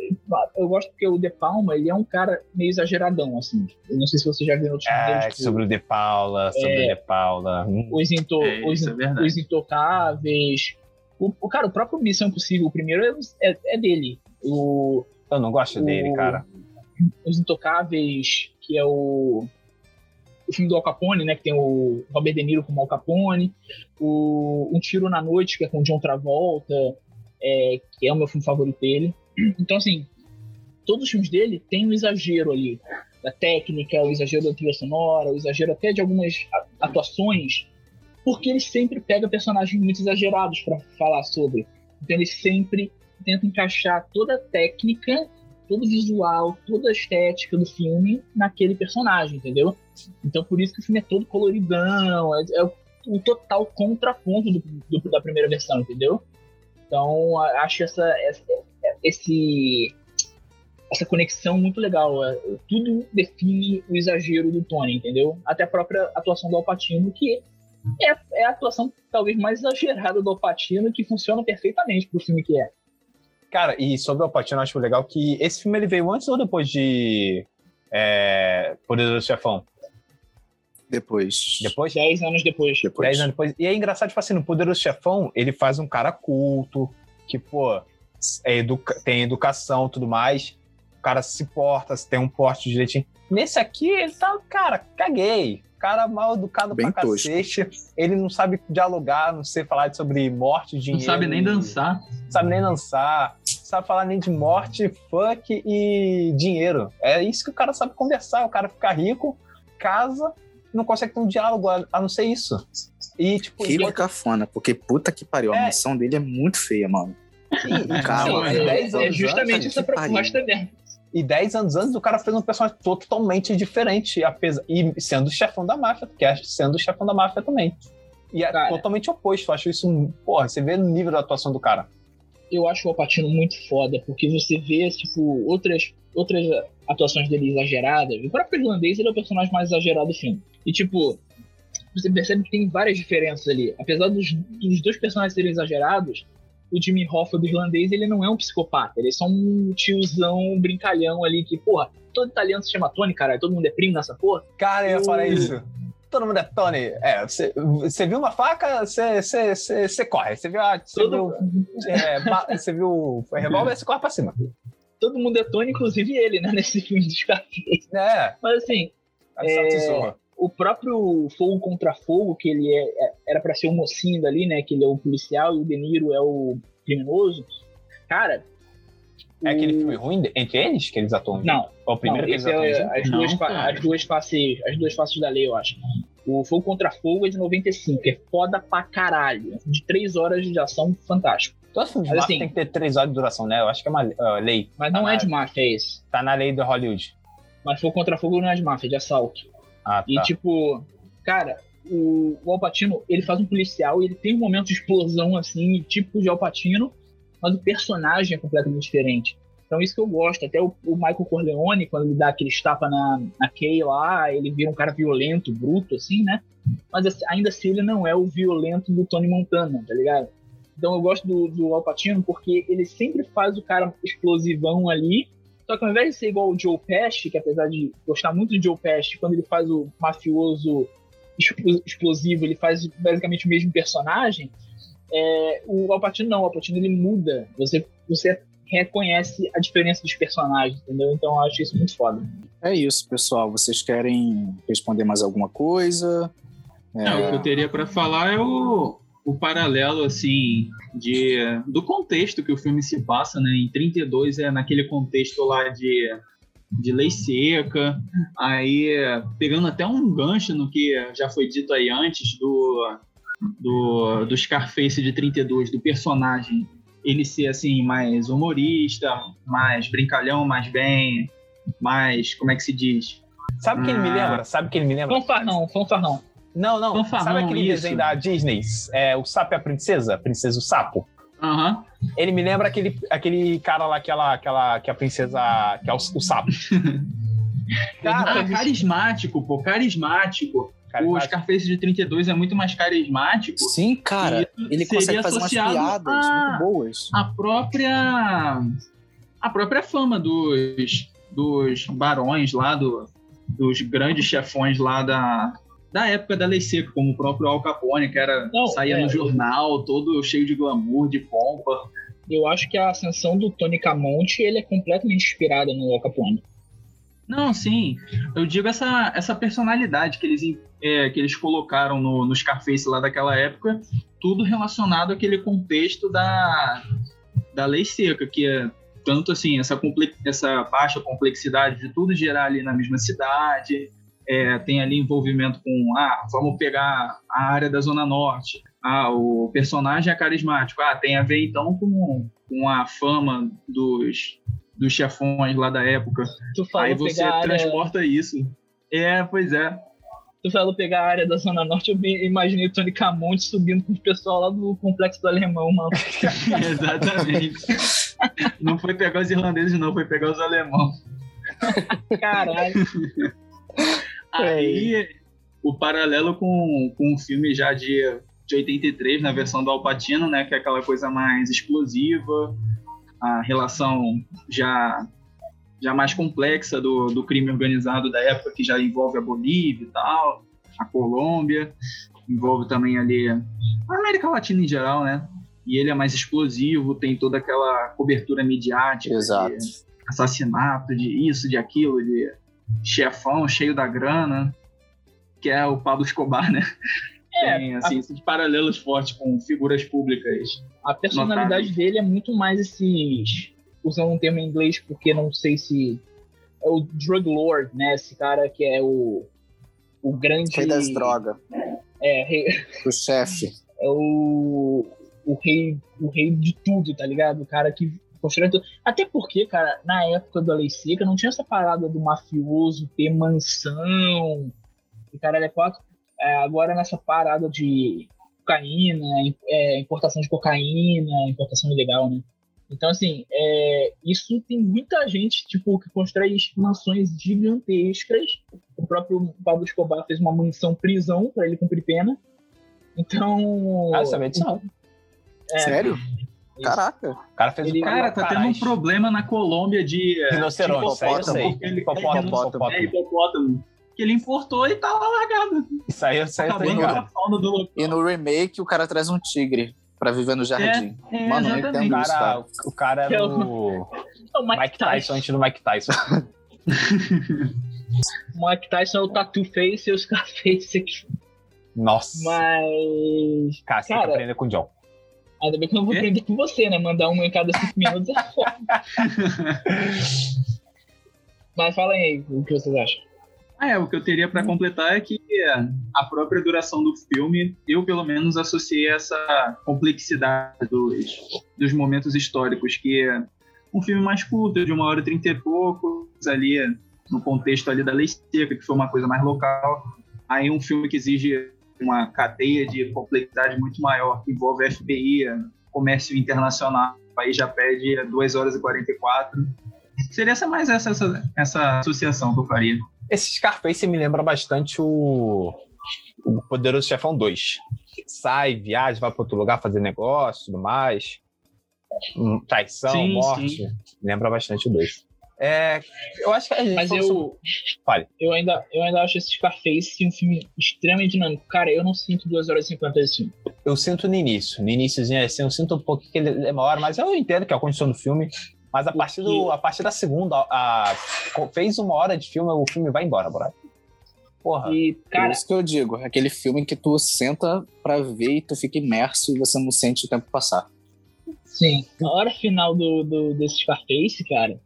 Eu gosto porque o De Palma, ele é um cara meio exageradão, assim. Eu não sei se você já viu outros É, vídeos, tipo, sobre o De Paula, sobre É. o De Paula. Hum. os, into, É, os, é os Intocáveis. O, o cara, o próprio Missão Impossível, o primeiro é, é, é dele. O, Eu não gosto dele, O- cara. os Intocáveis, que é o, o filme do Al Capone, né? Que tem o Robert De Niro como Al Capone. O Um Tiro na Noite, que é com John Travolta, é, que é o meu filme favorito dele. Então, assim, todos os filmes dele tem um exagero ali. Da técnica, o exagero da trilha sonora, o exagero até de algumas atuações, porque ele sempre pega personagens muito exagerados para falar sobre. Então ele sempre tenta encaixar toda a técnica todo o visual, toda a estética do filme naquele personagem, entendeu? Então por isso que o filme é todo coloridão, é, é o, o total contraponto do, do- da primeira versão, entendeu? Então acho essa, essa esse essa conexão muito legal. é, Tudo define o exagero do Tony, entendeu? Até a própria atuação do Alpatino, que é, é a atuação talvez mais exagerada do Alpatino, que funciona perfeitamente pro filme que é. Cara, e sobre o Alpatino, eu acho legal que esse filme ele veio antes ou depois de é, Poderoso Chefão? Depois. Depois? Dez anos depois. Depois. 10 anos depois. E é engraçado, tipo assim, no Poderoso Chefão, ele faz um cara culto, que, pô, é educa- tem educação e tudo mais. O cara se porta, tem um porte direitinho. Nesse aqui, ele tá, cara, caguei. Cara mal educado Bem pra tosco. cacete. Ele não sabe dialogar, não sei falar sobre morte, Não dinheiro. sabe nem dançar. Não sabe nem dançar. Sabe falar nem de morte, fuck e dinheiro. É isso que o cara sabe conversar. O cara fica rico, casa, não consegue ter um diálogo a, a não ser isso. E, tipo, Que enquanto- cafona, porque puta que pariu, a É. mansão dele é muito feia, mano. (laughs) Calma, Sim, é, dez é anos justamente antes, essa proposta dele. E 10 anos antes, o cara fez um personagem totalmente diferente, apesar, e sendo o chefão da máfia, que é sendo o chefão da máfia também. E é Cara. totalmente oposto. Eu acho isso. Porra, você vê no nível da atuação do cara. Eu acho o Alpatino muito foda, porque você vê, tipo, outras, outras atuações dele exageradas. O próprio irlandês ele é o personagem mais exagerado do filme. E, tipo, você percebe que tem várias diferenças ali. Apesar dos, dos dois personagens serem exagerados, o Jimmy Hoffa do irlandês, ele não é um psicopata. Ele é só um tiozão brincalhão ali que, porra, todo italiano se chama Tony, cara. Todo mundo é primo nessa porra. Cara, eu ia falar isso. Todo mundo é Tony. É, você, você viu uma faca, você, você, você, você corre. Você viu, a, você Todo- viu, é, ba- você viu o revólver, você corre pra cima. Todo mundo é Tony, inclusive ele, né, (laughs) nesse filme de Scarface. É, Mas assim, É, o próprio Fogo contra Fogo, que ele é, é- era pra ser o mocinho dali, né? Que ele é o policial e o De Niro é o criminoso. Cara. É aquele o- filme ruim de- entre eles que eles atuam? Não, Ou o primeiro não, que eles esse atuam é as, Não, duas, cara. as duas faces, as duas faces da lei, eu acho. O Fogo contra Fogo é de 95, é foda pra caralho. De três horas de ação, fantástico. Todo filme de Mas, máfia assim- tem que ter três horas de duração, né? Eu acho que é uma ah, lei. Mas não Ah, é de máfia, é esse. Tá na lei do Hollywood. Mas foi contra fogo nas máfias, de assalto. Ah, tá. E tipo, cara, o, o Alpatino, ele faz um policial e ele tem um momento de explosão assim, tipo de Alpatino, mas o personagem é completamente diferente. Então isso que eu gosto. Até o, o Michael Corleone, quando ele dá aquele tapa na, na Kay lá, ele vira um cara violento, bruto, assim, né? Mas assim, ainda assim ele não é o violento do Tony Montana, tá ligado? Então eu gosto do, do Alpatino porque ele sempre faz o cara explosivão ali, só que ao invés de ser igual o Joe Pesci, que apesar de gostar muito do Joe Pesci, quando ele faz o mafioso explosivo, ele faz basicamente o mesmo personagem, é, o Alpatino não, o Alpatino ele muda. Você, você reconhece a diferença dos personagens, entendeu? Então eu acho isso muito foda. É isso, pessoal. Vocês querem responder mais alguma coisa? É... Não, o que eu teria para falar é o, o paralelo, assim, de, do contexto que o filme se passa, né? Em 32 é naquele contexto lá de, de lei seca, aí pegando até um gancho no que já foi dito aí antes do, do, do Scarface de 32, do personagem ele ser assim mais humorista, mais brincalhão, mais bem, mais como é que se diz? Sabe quem ah. ele me lembra? Sabe quem ele me lembra? Fanfarrão, fanfarrão. Não, não. Fanfarrão, Sabe aquele isso. desenho da Disney? É, o Sapo e a Princesa? Princesa o Sapo? Uhum. Ele me lembra aquele, aquele cara lá, aquela, aquela, que a princesa. que é o, o sapo. (laughs) cara, ah, carismático, pô, carismático. O Scarface de 32 é muito mais carismático. Sim, cara. Ele consegue fazer umas piadas a, muito boas. A própria. A própria fama dos, dos barões lá, do, dos grandes chefões lá da, da época da Lei Seca, como o próprio Al Capone, que era, Não, saía é, no jornal, todo cheio de glamour, de pompa. Eu acho que a ascensão do Tony Camonte ele é completamente inspirada no Al Capone. Não, sim. Eu digo essa, essa personalidade que eles, é, que eles colocaram no, no Scarface lá daquela época, tudo relacionado àquele contexto da, da lei seca, que é tanto assim, essa, essa baixa complexidade de tudo gerar ali na mesma cidade, é, tem ali envolvimento com, ah, vamos pegar a área da Zona Norte, ah, o personagem é carismático, ah, tem a ver então com, com a fama dos, dos chefões lá da época. Aí você transporta área... isso. É, pois é. Tu falou pegar a área da Zona Norte, eu imaginei o Tony Camonte subindo com o pessoal lá do Complexo do Alemão, mano. (laughs) Exatamente. não foi pegar os irlandeses, não, foi pegar os alemãos. Caralho. Aí, o paralelo com, com um filme já de, de 83, na versão do Alpatino, né, que é aquela coisa mais explosiva, a relação já já mais complexa do, do crime organizado da época, que já envolve a Bolívia e tal, a Colômbia, envolve também ali a América Latina em geral, né? E ele é mais explosivo, tem toda aquela cobertura midiática, Exato. de assassinato, de isso, de aquilo, de chefão cheio da grana, que é o Pablo Escobar, né? É, tem assim, a... de paralelos fortes com figuras públicas. A personalidade notáveis. dele é muito mais esses. Usando um termo em inglês, porque não sei se. É o drug lord, né? Esse cara que é o. O grande. Rei das drogas. É, rei. (laughs) O chefe. É o. O rei, o rei de tudo, tá ligado? O cara que. Até porque, cara, na época da Lei Seca não tinha essa parada do mafioso ter mansão. E cara, é quatro é, agora nessa parada de cocaína, é, importação de cocaína, importação ilegal, né? Então, assim, é, isso tem muita gente, tipo, que constrói mansões gigantescas. O próprio Pablo Escobar fez uma mansão prisão para ele cumprir pena. Então... Ah, essa é medição. É, Sério? Caraca. O cara fez ele, um Cara, tá tendo um problema na Colômbia de... Rinoceronte, isso aí eu sei. Hipopótamo. Hipopótamo. É, hipopótamo que ele importou e tá lá largado. Isso aí, isso aí tá ligado. E no remake o cara traz um tigre pra viver no jardim. É, é, Mano, não entendo isso, cara. O cara era é o... É o Mike, Mike Tyson. Tyson antes do Mike Tyson. (laughs) Mike Tyson é o Tattoo Face e os Scarface (laughs) aqui. Nossa. Mas. Cara, você cara, tem que aprender com o John. Ainda bem que eu não vou aprender com você, né? Mandar um em cada cinco minutos é foda. (laughs) Mas fala aí o que vocês acham. Ah, é, o que eu teria para completar é que a própria duração do filme, eu pelo menos associei essa complexidade dos, dos momentos históricos, que é um filme mais curto, de uma hora e trinta e poucos, ali no contexto ali da lei seca, que foi uma coisa mais local. Aí um filme que exige uma cadeia de complexidade muito maior, que envolve FBI, comércio internacional, aí já pede 2 horas e 44. Seria essa mais essa, essa, essa associação que eu faria. Esse Scarface me lembra bastante o, o Poderoso Chefão 2. Sai, viaja, vai para outro lugar fazer negócio tudo mais. Hum, Traição, Sim, morte. sim. Lembra bastante o 2. É, eu acho que a gente Mas falou sobre- eu, Fale. eu, ainda, eu ainda acho esse Scarface um filme extremamente dinâmico. Cara, eu não sinto 2 horas e 50 desse filme. Eu sinto no início. No iníciozinho, assim, eu sinto um pouco que ele demora, mas eu entendo que é a condição do filme. Mas a partir, do, a partir da segunda, a, a- fez uma hora de filme, o filme vai embora, bora. Porra. E, Por cara, isso que eu digo, é aquele filme que tu senta pra ver e tu fica imerso e você não sente o tempo passar. sim, a hora final do, do, desse Scarface, cara,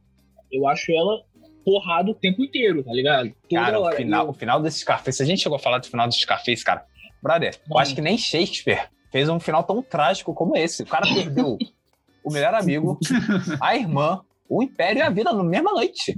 eu acho ela porrada o tempo inteiro, tá ligado? Toda Cara, o hora. final, Eu- o final desse Scarface, se a gente chegou a falar do final do Scarface, cara, brother, eu Hum. acho que nem Shakespeare fez um final tão trágico como esse. O cara perdeu (laughs) o melhor amigo, (laughs) a irmã, o império e a vida na mesma noite.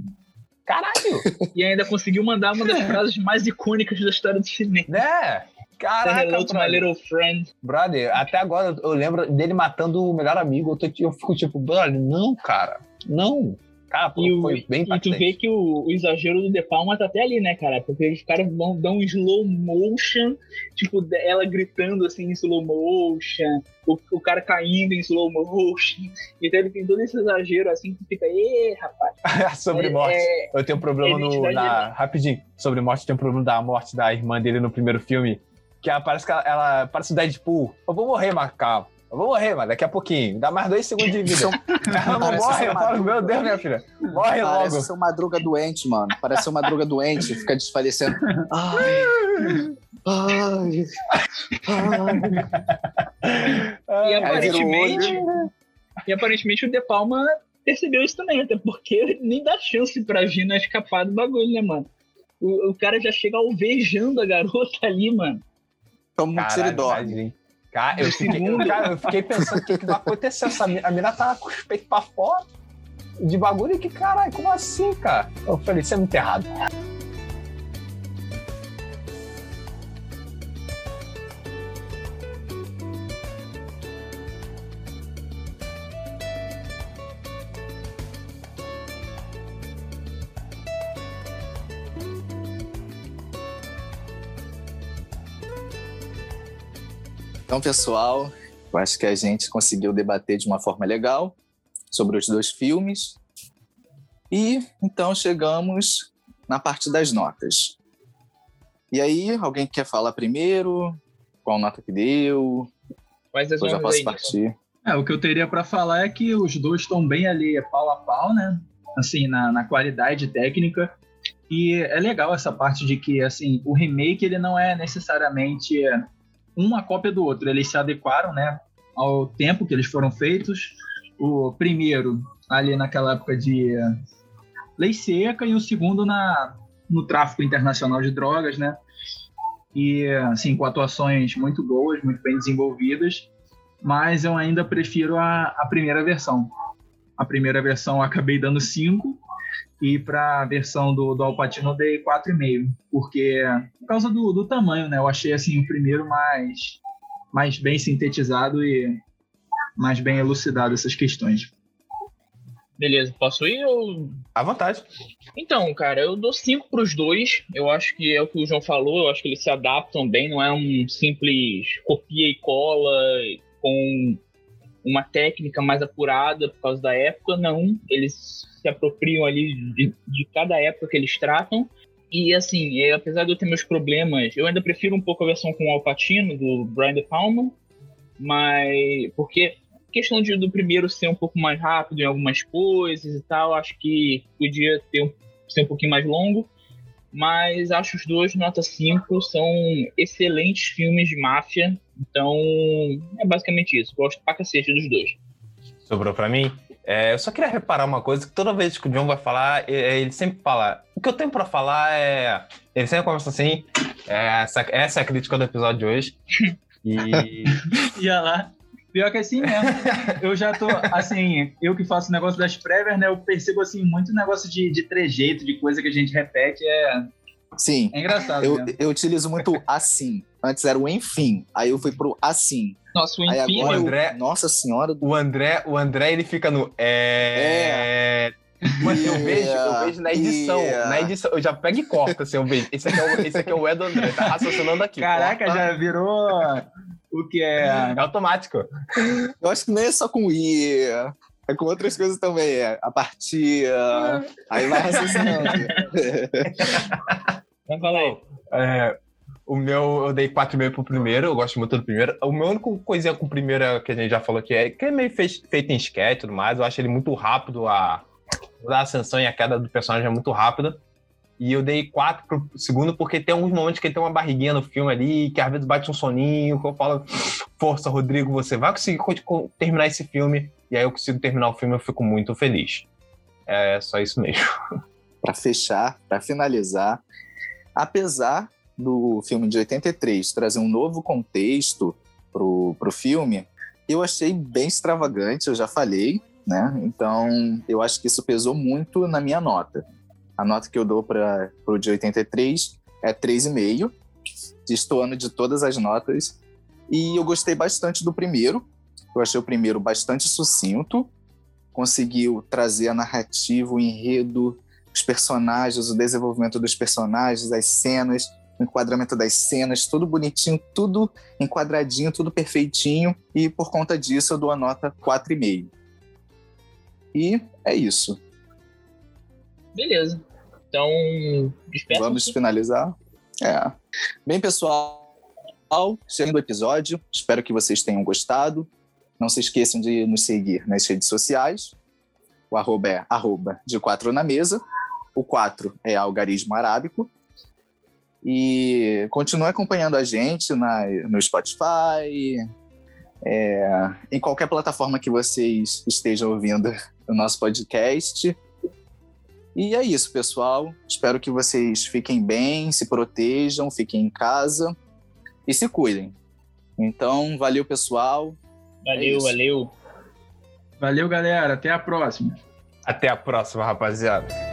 Caralho, E ainda conseguiu mandar uma das frases mais icônicas da história do cinema. né? Caraca, hello to my little friend. Brother, até agora eu- eu lembro dele matando o melhor amigo. Eu, tô, eu fico tipo, brother, não, cara. Não. Cara, pô, E, o, foi bem e tu impactante. vê que o, o exagero do De Palma tá até ali, né, cara? Porque os caras vão dar um slow motion, tipo, ela gritando assim em slow motion, o, o cara caindo em slow motion. (laughs) Então ele tem todo esse exagero assim que fica, ê, rapaz. (laughs) Sobre é- morte. é- Eu tenho um problema no. Na, rapidinho, sobre morte, tem um problema da morte da irmã dele no primeiro filme. Que ela parece que ela, ela parece o Deadpool. Eu vou morrer, mas calma. Eu vou morrer, mas daqui a pouquinho. Dá mais dois segundos de vida. ela não Parece morre. Eu falo, meu Deus, minha filha. Morre Parece logo. ser uma madruga doente, mano. Parece ser uma madruga doente, fica desfalecendo. Ai, ai, ai. E aparentemente, e aparentemente o De Palma percebeu isso também, até porque nem dá chance pra Gina escapar do bagulho, né, mano? O, o cara já chega alvejando a garota ali, mano. Toma um tadinho. Cara, eu fiquei, cara, eu fiquei pensando o que, que vai acontecer. Essa a mina tá com os peitos pra fora. De bagulho que, caralho, como assim, cara? Eu falei, isso é muito errado. Então, pessoal, eu acho que a gente conseguiu debater de uma forma legal sobre os dois filmes. E então chegamos na parte das notas. E aí, alguém quer falar primeiro? Qual nota que deu? Quais as Eu já posso aí? partir. É, o que eu teria pra falar é que os dois estão bem ali pau a pau, né? Assim, na, na qualidade técnica. E é legal essa parte de que, assim, o remake, ele não é necessariamente é, uma cópia do outro. Eles se adequaram, né, ao tempo que eles foram feitos. O primeiro, ali naquela época de é, lei seca, e o segundo na, no tráfico internacional de drogas, né? E, assim, com atuações muito boas, muito bem desenvolvidas mas eu ainda prefiro a, a primeira versão. A primeira versão acabei dando 5 e para a versão do, do Alpatino eu dei 4,5, porque por causa do, do tamanho, né? Eu achei assim o primeiro mais, mais bem sintetizado e mais bem elucidado essas questões. Beleza, posso ir ou À vontade. Então, cara, eu dou cinco pros dois. Eu acho que é o que o João falou. Eu acho que eles se adaptam bem. Não é um simples copia e cola com uma técnica mais apurada por causa da época. Não. Eles se apropriam ali de, de cada época que eles tratam. E assim, é, apesar de eu ter meus problemas, eu ainda prefiro um pouco a versão com o Alpatino, do Brian De Palma. Mas. Porque questão de, do primeiro ser um pouco mais rápido em algumas coisas e tal, acho que podia ter um, ser um pouquinho mais longo. Mas acho os dois, nota 5, são excelentes filmes de máfia. Então, é basicamente isso. Gosto pra cacete dos dois. Sobrou pra mim. É, eu só queria reparar uma coisa, que toda vez que o John vai falar, é, ele sempre fala, o que eu tenho pra falar é... Ele sempre começa assim, é, essa, essa é a crítica do episódio de hoje. (laughs) E Ia lá. Pior que é assim mesmo. (laughs) Eu já tô, assim, eu que faço o negócio das prévias, né? Eu percebo, assim, muito negócio de, de trejeito, de coisa que a gente repete. É, Sim. é engraçado. Eu, eu utilizo muito (laughs) assim. Antes era o enfim. Aí eu fui pro assim. Nossa, o enfim, agora, o eu- André- nossa senhora. O André, o André, ele fica no. É. Mas eu vejo, eu vejo na (laughs) edição. Yeah. Na edição, eu já pego e corto, assim, eu vejo. Esse aqui é o, esse aqui é o E do André, tá raciocinando aqui. Caraca, corta. já virou o que é. É (laughs) automático. Eu acho que não é só com I. É com outras coisas também. É a partir. Aí vai raciocinando. (laughs) Vai falar aí. É, o meu, eu dei 4,5 pro primeiro, eu gosto muito do primeiro. O meu único coisinha com o primeiro que a gente já falou que é que é meio fez- feito em sketch e tudo mais. Eu acho ele muito rápido, a, a ascensão e a queda do personagem é muito rápida. E eu dei 4 pro segundo porque tem alguns momentos que ele tem uma barriguinha no filme ali, que às vezes bate um soninho, que eu falo, força, Rodrigo, você vai conseguir co- co- terminar esse filme. E aí eu consigo terminar o filme, eu fico muito feliz. É só isso mesmo. (laughs) para fechar, para finalizar, apesar do filme de 83 trazer um novo contexto pro, pro filme, eu achei bem extravagante, eu já falei, né? Então, eu acho que isso pesou muito na minha nota. A nota que eu dou para o de 83 é 3,5, destoando de todas as notas. E eu gostei bastante do primeiro. Eu achei o primeiro bastante sucinto, conseguiu trazer a narrativa, o enredo, os personagens, o desenvolvimento dos personagens, as cenas, o enquadramento das cenas, tudo bonitinho, tudo enquadradinho, tudo perfeitinho. E por conta disso eu dou a nota 4,5. E é isso. Beleza. Então, Vamos finalizar? É. Bem, pessoal, chegando o episódio. Espero que vocês tenham gostado. Não se esqueçam de nos seguir nas redes sociais. O arroba é arroba de quatro na mesa. O 4 é algarismo arábico. E continue acompanhando a gente na, no Spotify, é, em qualquer plataforma que vocês estejam ouvindo o nosso podcast. E é isso, pessoal. Espero que vocês fiquem bem, se protejam, fiquem em casa e se cuidem. Então, valeu, pessoal. É Valeu, isso. valeu. Valeu, galera. Até a próxima. Até a próxima, rapaziada.